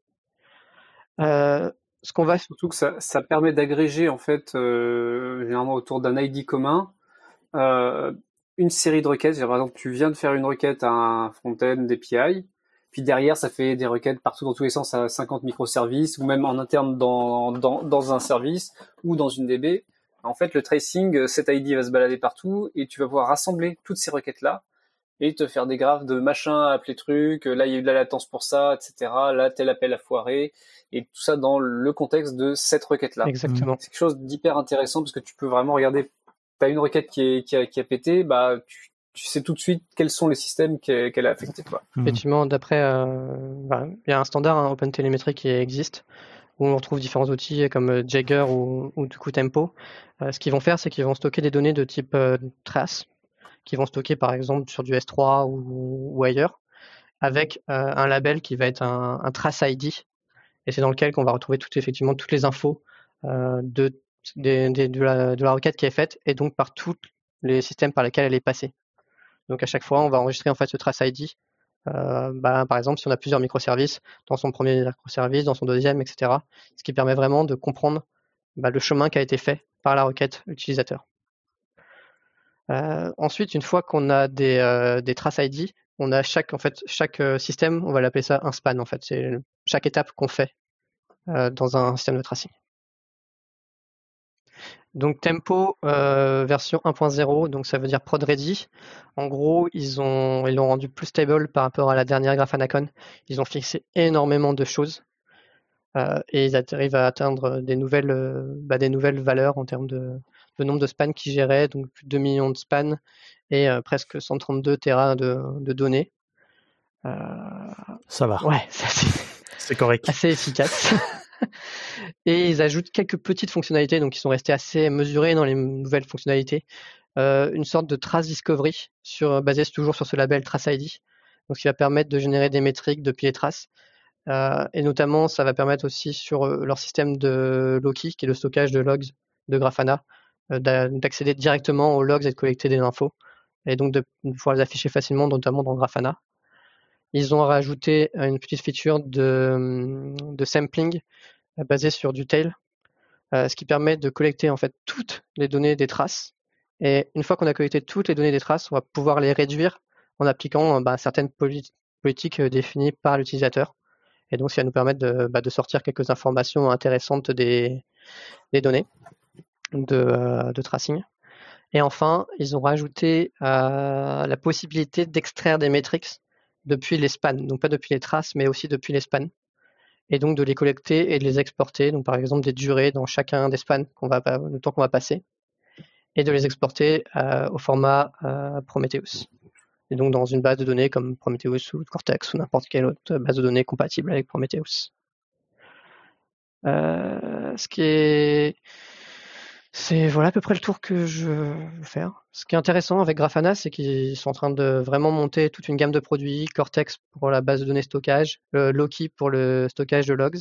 Euh, ce qu'on va surtout que ça, ça permet d'agréger en fait généralement autour d'un ID commun une série de requêtes. Par exemple, tu viens de faire une requête à un front-end d'API, puis derrière, ça fait des requêtes partout dans tous les sens à 50 microservices, ou même en interne dans, dans, dans un service ou dans une DB. En fait, le tracing, cet ID va se balader partout et tu vas pouvoir rassembler toutes ces requêtes-là et te faire des graphes de machin, appeler truc, là il y a eu de la latence pour ça, etc. Là, tel appel a foiré, et tout ça dans le contexte de cette requête-là. Exactement. C'est quelque chose d'hyper intéressant parce que tu peux vraiment regarder t'as une requête qui, est, qui, a, qui a pété, bah tu, tu, sais tout de suite quels sont les systèmes qu'elle a affectés. Quoi. Mhm. Effectivement, d'après, euh, bah, il y a un standard hein, OpenTelemetry qui existe où on retrouve différents outils comme euh, Jagger ou, ou du coup Tempo. Euh, ce qu'ils vont faire, c'est qu'ils vont stocker des données de type euh, trace, qui vont stocker par exemple sur du S3 ou, ou ailleurs, avec euh, un label qui va être un, un trace ID, et c'est dans lequel qu'on va retrouver tout, effectivement toutes les infos de de, la, requête qui est faite et donc par tous les systèmes par lesquels elle est passée. Donc à chaque fois, on va enregistrer en fait ce trace ID. Euh, bah, par exemple, si on a plusieurs microservices, dans son premier microservice, dans son deuxième, etc. Ce qui permet vraiment de comprendre bah, le chemin qui a été fait par la requête utilisateur. Euh, ensuite, une fois qu'on a des, euh, des traces ID, on a chaque en fait chaque système, on va l'appeler ça un span en fait. C'est chaque étape qu'on fait dans un système de tracing. Donc Tempo euh, version 1.0, donc ça veut dire prod ready. En gros, ils ont ils l'ont rendu plus stable par rapport à la dernière Graphanacon. Ils ont fixé énormément de choses euh, et ils arrivent à atteindre des nouvelles euh, bah, des nouvelles valeurs en termes de, nombre de spans qu'ils géraient, donc plus de 2 millions de spans et presque 132 Tera de, de données. ça va. Ouais, c'est correct. Assez efficace. Et ils ajoutent quelques petites fonctionnalités, donc ils sont restés assez mesurés dans les nouvelles fonctionnalités. Euh, une sorte de trace discovery sur, basée toujours sur ce label Trace ID, donc ce qui va permettre de générer des métriques depuis les traces. Euh, et notamment, ça va permettre aussi sur euh, leur système de Loki, qui est le stockage de logs de Grafana, d'accéder directement aux logs et de collecter des infos, et donc de pouvoir les afficher facilement, notamment dans Grafana. Ils ont rajouté une petite feature de sampling euh, basée sur du tail, euh, ce qui permet de collecter en fait toutes les données des traces. Et une fois qu'on a collecté toutes les données des traces, on va pouvoir les réduire en appliquant bah, certaines politiques euh, définies par l'utilisateur. Et donc, ça va nous permettre de, bah, de sortir quelques informations intéressantes des, données de, de, tracing. Et enfin, ils ont rajouté euh, la possibilité d'extraire des métriques depuis les spans, donc pas depuis les traces, mais aussi depuis les spans, et donc de les collecter et de les exporter, donc par exemple des durées dans chacun des spans qu'on va le temps qu'on va passer, et de les exporter euh, au format euh, Prometheus. Et donc dans une base de données comme Prometheus ou Cortex ou n'importe quelle autre base de données compatible avec Prometheus. Euh, ce qui est c'est voilà à peu près le tour que je veux faire. Ce qui est intéressant avec Grafana, c'est qu'ils sont en train de vraiment monter toute une gamme de produits, Cortex pour la base de données stockage, Loki pour le stockage de logs,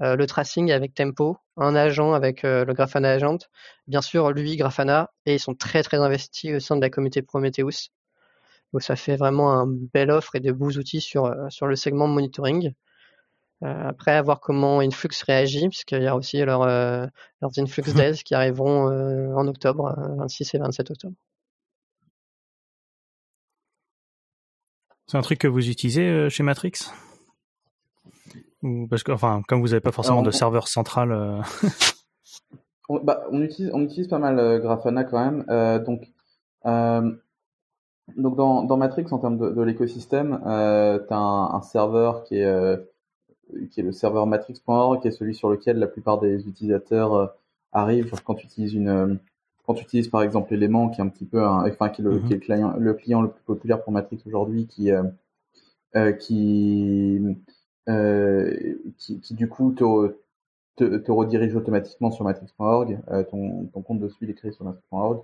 euh, le tracing avec Tempo, un agent avec euh, le Grafana Agent, bien sûr lui Grafana, et ils sont très très investis au sein de la communauté Prometheus. Donc ça fait vraiment un bel offre et de beaux outils euh, sur le segment monitoring. Après, à voir comment Influx réagit, puisqu'il y a aussi leur, leurs Influx Days qui arriveront en octobre, 26 et 27 octobre. C'est un truc que vous utilisez chez Matrix? Ou parce que, enfin, comme vous n'avez pas forcément de serveur central. Bah, on, utilise, on utilise pas mal Grafana quand même. donc, donc dans, dans Matrix, en termes de, de l'écosystème, euh, tu as un, un, serveur qui est, euh, qui est le serveur matrix.org, qui est celui sur lequel la plupart des utilisateurs euh, arrivent. quand tu utilises une, euh, quand tu utilises par exemple l'élément qui est un petit peu, un, enfin qui est, le, mm-hmm. qui est le, client, le client le plus populaire pour Matrix aujourd'hui, qui, euh, qui, qui, qui, du coup te, te, te, redirige automatiquement sur matrix.org. ton, ton compte dessus il est créé sur matrix.org.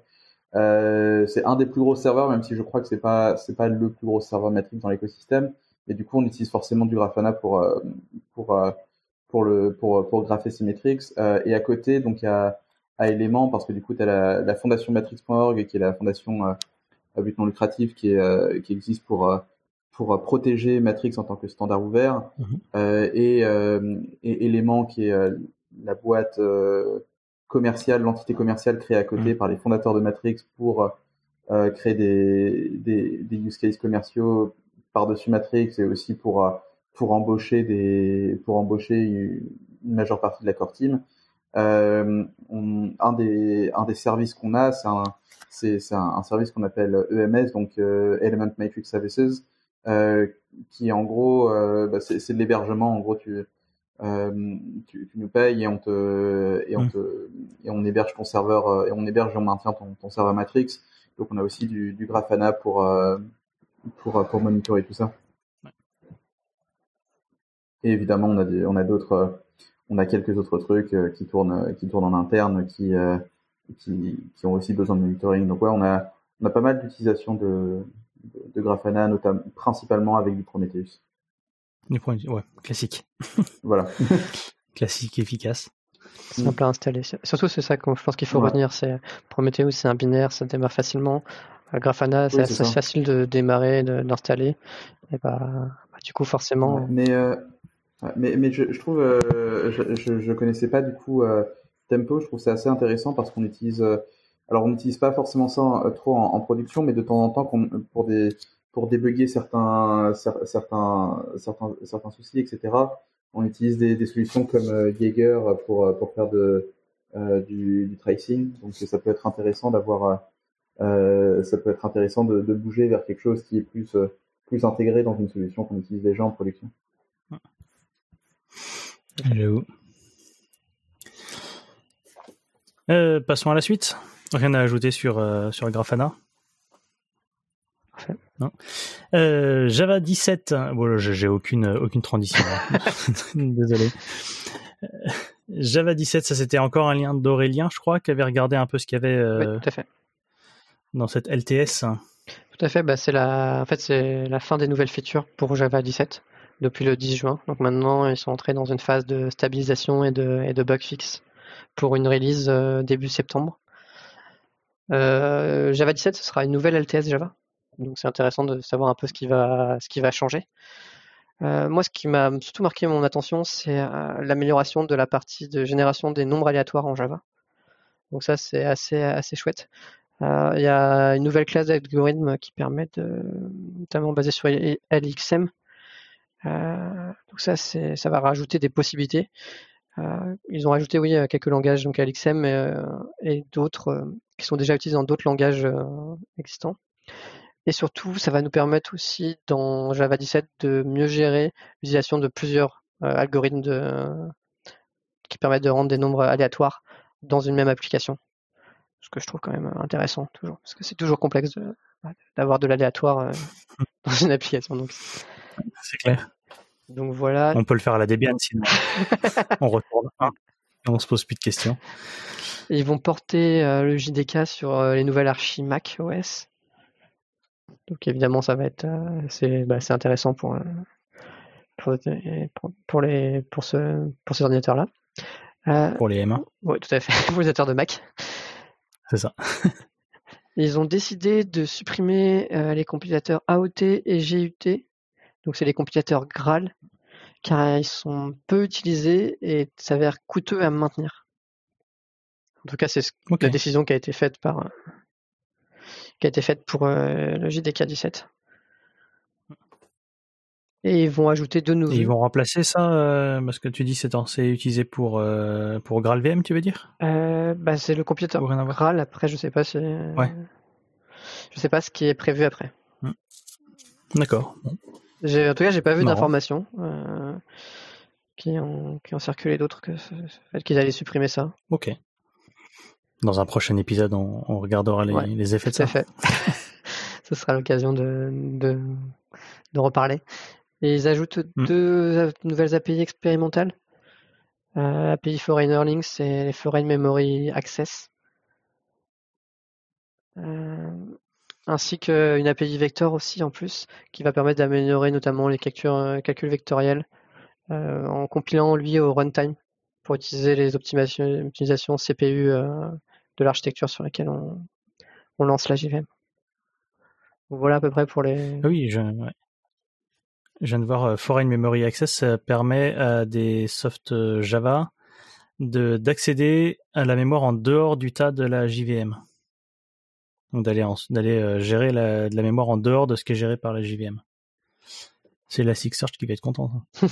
C'est un des plus gros serveurs, même si je crois que c'est pas c'est pas le plus gros serveur Matrix dans l'écosystème. Et du coup, on utilise forcément du Grafana pour euh, pour euh, pour le pour pour grapher Symmetrix. Euh, et à côté, donc il y a à éléments parce que du coup, tu as la, la fondation matrix.org qui est la fondation à but non lucratif qui est qui existe pour pour protéger Matrix en tant que standard ouvert mm-hmm. et, et élément qui est la boîte commerciale, l'entité commerciale créée à côté mm. par les fondateurs de Matrix pour créer des, des, des, use cases commerciaux par-dessus Matrix et aussi pour euh, pour embaucher des pour embaucher une, majeure partie de la core team. Euh, un des un des services qu'on a, c'est un c'est un, un, service qu'on appelle EMS, donc euh, Element Matrix Services, euh, qui en gros, bah, c'est de l'hébergement. En gros, tu tu, tu, nous payes et on te et on mm. te et on héberge ton serveur et on héberge et on maintient ton, ton serveur Matrix. Donc on a aussi du, du Grafana pour pour pour monitorer tout ça. Et évidemment on a des, on a d'autres on a quelques autres trucs qui tournent qui tournent en interne qui qui, qui ont aussi besoin de monitoring. Donc ouais on a on a pas mal d'utilisation de, de, de Grafana notamment principalement avec du Prometheus ouais, classique. voilà. classique, efficace. Simple à installer. Surtout, c'est ça que je pense qu'il faut retenir. C'est Prometheus, c'est un binaire, ça démarre facilement. Euh, Grafana, c'est assez facile de démarrer, d'installer. Et bah, bah, du coup, forcément. mais, euh, mais, mais je, je trouve, euh, je, je, connaissais pas du coup Tempo. Je trouve c'est assez intéressant parce qu'on utilise. alors, on n'utilise pas forcément ça trop en, en, production, mais de temps en temps, pour des pour débugger certains, certains, certains, certains soucis, etc. On utilise des, des solutions comme euh, Jaeger pour, pour faire de, euh, du, du, tracing. Donc ça peut être intéressant d'avoir, euh, ça peut être intéressant de, de, bouger vers quelque chose qui est plus, plus intégré dans une solution qu'on utilise déjà en production. Euh, passons à la suite. Rien à ajouter sur, sur Grafana? Euh, Java 17. Bon, j'ai aucune aucune transition. Désolé. Euh, Java 17, ça c'était encore un lien d'Aurélien, je crois, qui avait regardé un peu ce qu'il y avait euh, tout à fait. Dans cette LTS. Tout à fait. Bah, c'est la, en fait, c'est la fin des nouvelles features pour Java 17 depuis le 10 juin. Donc maintenant, ils sont entrés dans une phase de stabilisation et de, et de bug fix pour une release début septembre. Java 17, ce sera une nouvelle LTS Java. Donc c'est intéressant de savoir un peu ce qui va, changer. Euh, moi, ce qui m'a surtout marqué mon attention, c'est euh, l'amélioration de la partie de génération des nombres aléatoires en Java. Donc ça, c'est assez, assez chouette. Euh, il y a une nouvelle classe d'algorithmes qui permet de, notamment basée sur LXM. donc ça, ça va rajouter des possibilités. ils ont rajouté, oui, quelques langages, donc LXM et d'autres qui sont déjà utilisés dans d'autres langages existants. Et surtout, ça va nous permettre aussi dans Java 17 de mieux gérer l'utilisation de plusieurs euh, algorithmes qui permettent de rendre des nombres aléatoires dans une même application. Ce que je trouve quand même intéressant toujours, parce que c'est toujours complexe d'avoir de, l'aléatoire euh, dans une application. Donc c'est clair. Donc voilà. On peut le faire à la Debian sinon. on retourne et on se pose plus de questions. Ils vont porter euh, le JDK sur les nouvelles archi Mac OS donc évidemment, ça va être euh, c'est bah, intéressant pour, euh, pour, pour, les pour ce pour ces ordinateurs là. Euh, pour les M1. Oui, tout à fait. pour les ordinateurs de Mac. C'est ça. Ils ont décidé de supprimer les compilateurs AOT et GUT. Donc c'est les compilateurs Graal car ils sont peu utilisés et s'avèrent coûteux à maintenir. En tout cas, c'est la décision qui a été faite par qui a été faite pour le JDK 17. Et ils vont ajouter deux nouveaux. ils vont remplacer ça euh, parce que tu dis c'est c'est utilisé pour euh, pour GraalVM, tu veux dire? Euh, bah, c'est le computer Graal. Après, je sais pas si. Ouais. Je sais pas ce qui est prévu après. Hmm. D'accord. en tout cas, j'ai pas vu d'informations qui ont qui ont circulé d'autres que qu'ils allaient supprimer ça. Ok. Dans un prochain épisode, on, regardera les, effets de ça. Fait. Ce sera l'occasion de, de, de reparler. Et ils ajoutent mm. deux nouvelles API expérimentales. Euh, API Foreigner Links et Foreign Memory Access. Euh, ainsi qu'une API vector aussi en plus, qui va permettre d'améliorer notamment les calculs, euh, calculs vectoriels en compilant lui au runtime pour utiliser les optimisations, CPU de l'architecture sur laquelle on, lance la JVM. Voilà à peu près pour les. Oui, je, je viens de voir euh, Foreign Memory Access permet à des softs euh, Java de d'accéder à la mémoire en dehors du tas de la JVM. Donc d'aller d'aller euh, gérer la, de la mémoire en dehors de ce qui est géré par la JVM. C'est Elasticsearch qui va être content.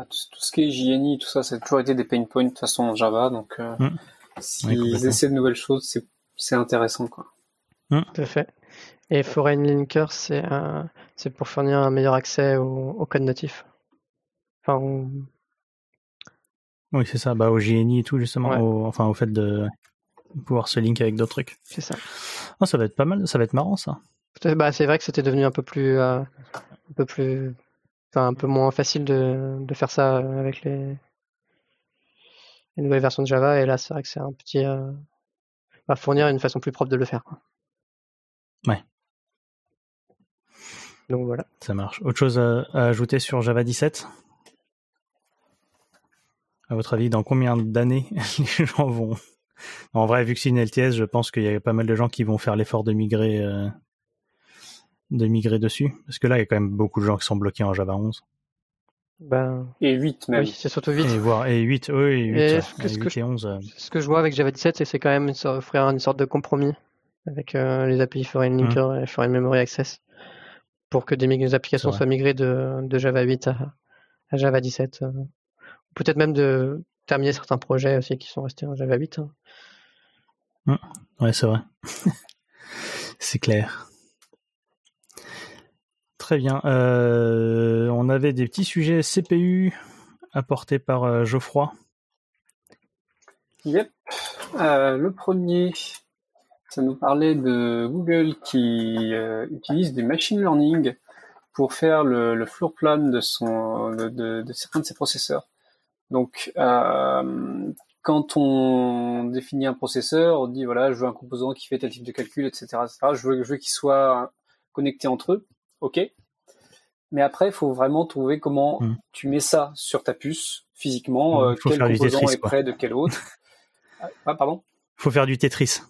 Ah, tout, ce qui est JNI, tout ça, ça a toujours été des pain points de façon Java, donc mmh. s'ils essaient de nouvelles choses, c'est intéressant quoi. Mmh. Tout à fait. Et Foreign Linker, c'est pour fournir un meilleur accès au, code natif. Enfin, Oui, c'est ça, bah, au GNI et tout, justement, enfin, au fait de pouvoir se link avec d'autres trucs. C'est ça. Oh, ça va être pas mal, ça va être marrant, ça. Bah, c'est vrai que c'était devenu un peu plus, euh, un peu plus, enfin, un peu moins facile de, de faire ça avec les, les nouvelles versions de Java, et là, c'est vrai que c'est un petit, euh, va fournir une façon plus propre de le faire. Ouais. Donc voilà. Ça marche. Autre chose à, ajouter sur Java 17 À votre avis, dans combien d'années les gens vont... En vrai, vu que c'est une LTS, je pense qu'il y a pas mal de gens qui vont faire l'effort de migrer, euh, de migrer dessus. Parce que là, il y a quand même beaucoup de gens qui sont bloqués en Java 11. Ben... Et 8 même. Oui, c'est surtout 8. Et, voir, et 8, oui, et 8, et, ce, que 11. Euh. Ce que je vois avec Java 17, c'est quand même offrir une sorte de compromis avec euh, les API Foreign mmh. Linker et Foreign Memory Access pour que des applications soient migrées de, Java 8 à, Java 17. Euh. Peut-être même de terminer certains projets aussi qui sont restés en Java 8. Hein. Mmh. Ouais, c'est vrai. c'est clair. Très bien. Euh, on avait des petits sujets CPU apportés par Geoffroy. Yep. le premier, ça nous parlait de Google qui euh, utilise du machine learning pour faire le, le floor plan de, son, de, de, certains de ses processeurs. Donc, euh, quand on définit un processeur, on dit voilà, je veux un composant qui fait tel type de calcul, etc., etc. Je veux, je veux qu'il soit connecté entre eux. Ok. Mais après, il faut vraiment trouver comment hmm. tu mets ça sur ta puce physiquement. Euh, quel composant est près de quel autre. ah, pardon? Faut faire du Tetris.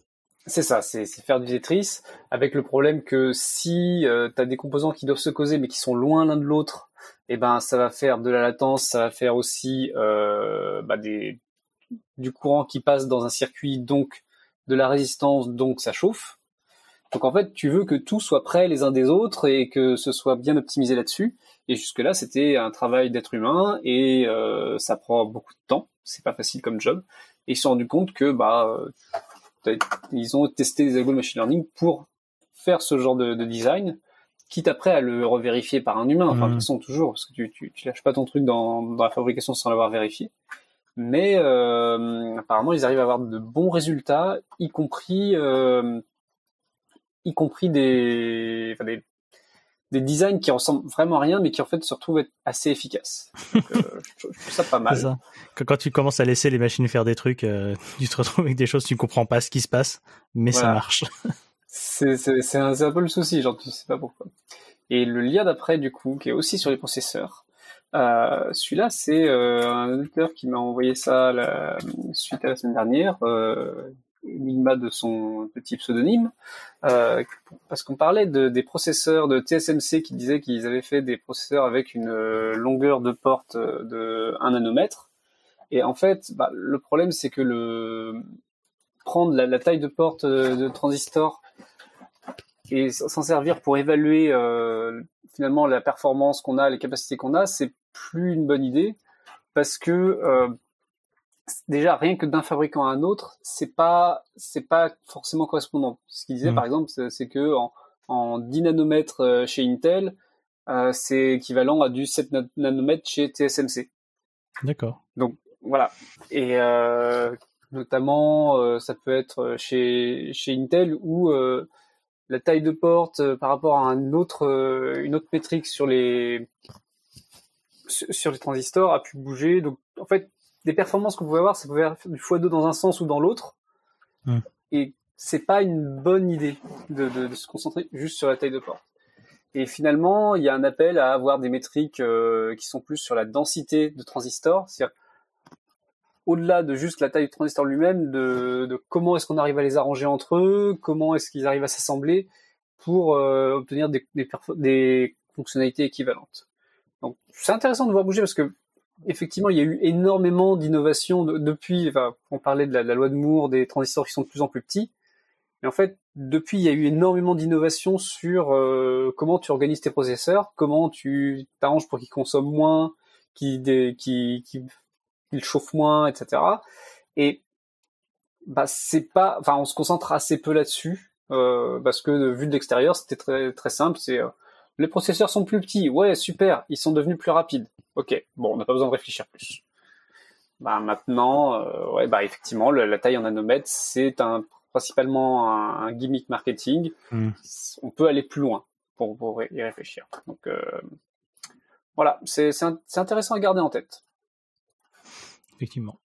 C'est ça, c'est faire du Tetris, avec le problème que si euh, tu as des composants qui doivent se causer mais qui sont loin l'un de l'autre, eh ben ça va faire de la latence, ça va faire aussi euh, bah, du courant qui passe dans un circuit, donc de la résistance, donc ça chauffe. Donc en fait, tu veux que tout soit prêt les uns des autres et que ce soit bien optimisé là-dessus. Et jusque-là, c'était un travail d'être humain et euh, ça prend beaucoup de temps. C'est pas facile comme job. Et ils se sont rendus compte que bah ils ont testé des algos de machine learning pour faire ce genre de, design, quitte après à le revérifier par un humain. Enfin, de toute mmh. façon, toujours, parce que tu, tu, lâches pas ton truc dans, la fabrication sans l'avoir vérifié. Mais euh, apparemment, ils arrivent à avoir de bons résultats, y compris, euh, y compris des, des, des designs qui ressemblent vraiment à rien, mais qui en fait se retrouvent être assez efficaces. Donc, euh, je, trouve ça pas mal. Ça. quand tu commences à laisser les machines faire des trucs, euh, tu te retrouves avec des choses, tu comprends pas ce qui se passe, mais ça marche. c'est un, un, peu le souci, genre tu sais pas pourquoi. Et le lien d'après, du coup, qui est aussi sur les processeurs, euh, celui-là, c'est un auditeur qui m'a envoyé ça la, suite à la semaine dernière, Enigma de son petit pseudonyme, euh, parce qu'on parlait de, des processeurs de TSMC qui disaient qu'ils avaient fait des processeurs avec une longueur de porte de 1 nanomètre. Et en fait, bah, le problème c'est que le prendre la, taille de porte de transistor et s'en servir pour évaluer euh, finalement la performance qu'on a, les capacités qu'on a, c'est plus une bonne idée parce que euh, déjà rien que d'un fabricant à un autre, c'est pas c'est pas forcément correspondant. Ce qu'il disait mmh. par exemple, c'est que en, en, 10 nanomètres euh, chez Intel, euh, c'est équivalent à du 7 nanomètres chez TSMC. D'accord. Donc voilà. Et euh, notamment, euh, ça peut être chez chez Intel où la taille de porte par rapport à un autre, une autre métrique sur les sur les transistors a pu bouger. Donc en fait, des performances que vous pouvez avoir, ça pouvait faire du x2 dans un sens ou dans l'autre. Hmm. Et c'est pas une bonne idée de, de, de, se concentrer juste sur la taille de porte. Et finalement, il y a un appel à avoir des métriques euh, qui sont plus sur la densité de transistors, c'est-à-dire au-delà de juste la taille du transistor lui-même, de, comment est-ce qu'on arrive à les arranger entre eux, comment est-ce qu'ils arrivent à s'assembler pour euh, obtenir des, fonctionnalités équivalentes. Donc c'est intéressant de voir bouger parce que effectivement il y a eu énormément d'innovations depuis. On parlait de la, loi de Moore, des transistors qui sont de plus en plus petits. Mais en fait, depuis, il y a eu énormément d'innovations sur euh, comment tu organises tes processeurs, comment tu t'arranges pour qu'ils consomment moins, qui, qui, qui il chauffe moins, etc. Et bah c'est pas, enfin on se concentre assez peu là-dessus euh, parce que vu de l'extérieur c'était très très simple. C'est euh, les processeurs sont plus petits, ouais super, ils sont devenus plus rapides. Ok, bon on n'a pas besoin de réfléchir plus. Bah maintenant, euh, ouais bah effectivement la taille en nanomètres c'est un principalement un, gimmick marketing. Hmm. On peut aller plus loin pour, pour y réfléchir. Donc euh, voilà, c'est c'est intéressant à garder en tête effectivement.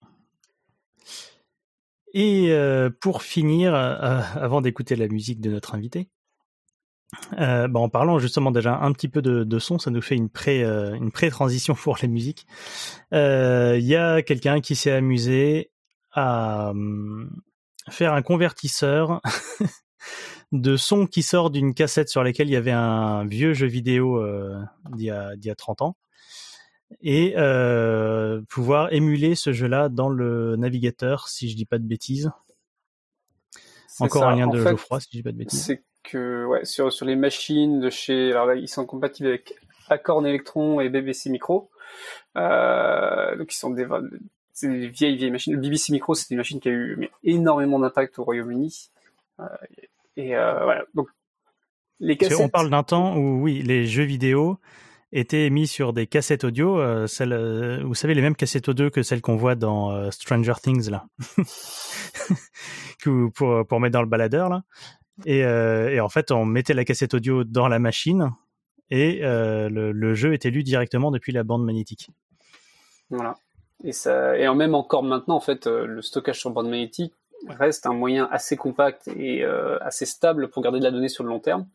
Et euh, pour finir, avant d'écouter la musique de notre invité, euh, bah, en parlant justement déjà un petit peu de, son, ça nous fait une pré une pré transition pour la musique. Il y a quelqu'un qui s'est amusé à faire un convertisseur de son qui sort d'une cassette sur laquelle il y avait un vieux jeu vidéo d'il y, y, a 30 ans et euh, pouvoir émuler ce jeu-là dans le navigateur, si je dis pas de bêtises. Encore un lien de Geoffroy, si je dis pas de bêtises. Que ouais, sur, sur les machines de chez, alors là, ils sont compatibles avec Acorn Electron et BBC Micro. Euh, donc ils sont des, des vieilles vieilles machines. Le BBC Micro, c'est une machine qui a eu mais, énormément d'impact au Royaume-Uni. Euh, et euh, voilà. Donc les cassettes. On parle d'un temps où oui, les jeux vidéo étaient mis sur des cassettes audio, euh, celles, euh, vous savez les mêmes cassettes audio que celles qu'on voit dans euh, Stranger Things là, pour pour mettre dans le baladeur là. Et, et, en fait, on mettait la cassette audio dans la machine et le, le, jeu était lu directement depuis la bande magnétique. Voilà. Et ça, et même encore maintenant, en fait, le stockage sur bande magnétique reste un moyen assez compact et assez stable pour garder de la donnée sur le long terme.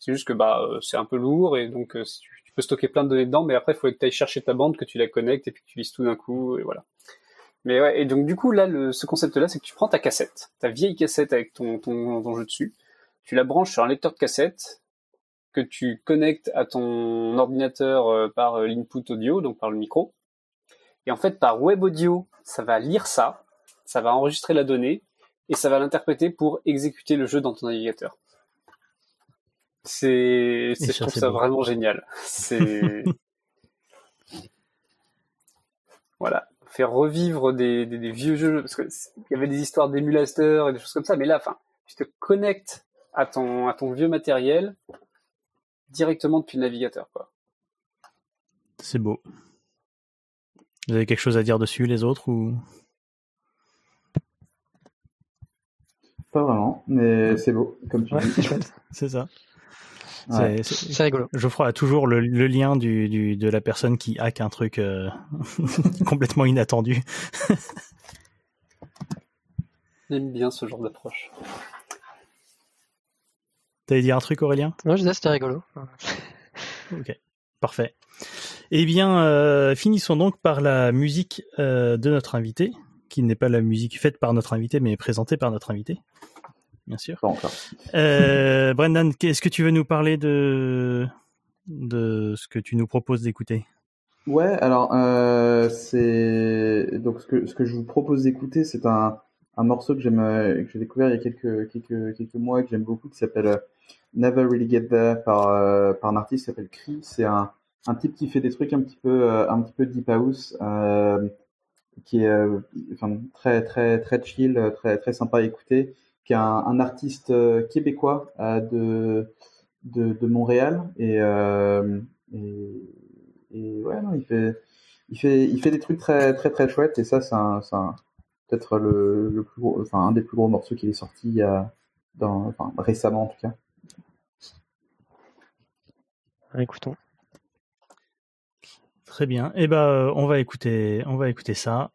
C'est juste que bah c'est un peu lourd et donc tu peux stocker plein de données dedans, mais après, il faut que tu ailles chercher ta bande, que tu la connectes et puis que tu lises tout d'un coup, et voilà. Mais ouais, et donc du coup, là, le, ce concept-là, c'est que tu prends ta cassette, ta vieille cassette avec ton, ton, ton jeu dessus, tu la branches sur un lecteur de cassette, que tu connectes à ton ordinateur euh, par euh, l'input audio, donc par le micro. Et en fait, par web audio, ça va lire ça, ça va enregistrer la donnée, et ça va l'interpréter pour exécuter le jeu dans ton navigateur. C'est, je trouve ça vraiment génial. C'est, voilà, faire revivre des, des, vieux jeux parce que il y avait des histoires d'émulateurs et des choses comme ça, mais là, enfin, tu te connectes à ton à ton vieux matériel directement depuis le navigateur, quoi. C'est beau. Vous avez quelque chose à dire dessus, les autres ou? Pas vraiment, mais c'est beau, comme tu dis. C'est ça. C'est rigolo. Geoffroy a toujours le, lien du, du, de la personne qui hack un truc euh, complètement inattendu. J'aime bien ce genre d'approche. T'allais dire un truc, Aurélien? Non, je disais c'était rigolo. ok, parfait. Eh bien, euh, finissons donc par la musique euh, de notre invité, qui n'est pas la musique faite par notre invité, mais présentée par notre invité, bien sûr. Pas encore. Euh, Brendan, est-ce que tu veux nous parler de de ce que tu nous proposes d'écouter? Ouais, alors euh, c'est donc ce que ce que je vous propose d'écouter, c'est un un morceau que j'aime que j'ai découvert il y a quelques quelques quelques mois et que j'aime beaucoup qui s'appelle Never Really Get There par par un artiste qui s'appelle Cree. C'est un un type qui fait des trucs un petit peu un petit peu deep house euh, qui est euh, enfin, très très très chill, très très sympa à écouter, qui est un, un artiste euh, québécois euh, de, de, de Montréal et, et, et ouais non il fait il fait il fait des trucs très très très chouettes et ça c'est un, un peut-être le, le, plus gros, enfin un des plus gros morceaux qui est sorti il y a dans enfin récemment en tout cas. Écoutons. Très bien. Eh ben, on va écouter, on va écouter ça.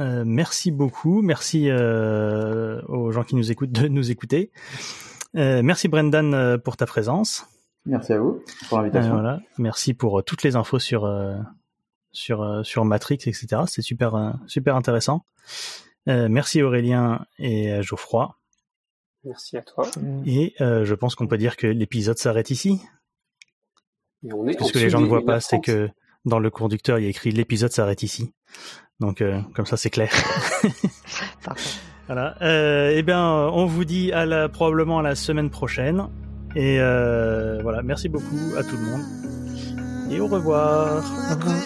Euh, merci beaucoup. Merci euh, aux gens qui nous écoutent de nous écouter. Euh, merci Brendan pour ta présence. Merci à vous pour l'invitation. voilà. Merci pour toutes les infos sur sur sur Matrix, etc. C'est super super intéressant. merci Aurélien et Geoffroy. Merci à toi. Et je pense qu'on peut dire que l'épisode s'arrête ici. Et on est Ce que les gens ne voient pas, c'est que dans le conducteur, il y a écrit l'épisode s'arrête ici. Donc euh, comme ça c'est clair. voilà. Euh, eh bien, on vous dit à la, probablement à la semaine prochaine. Et euh, voilà, merci beaucoup à tout le monde. Et au revoir. Au revoir.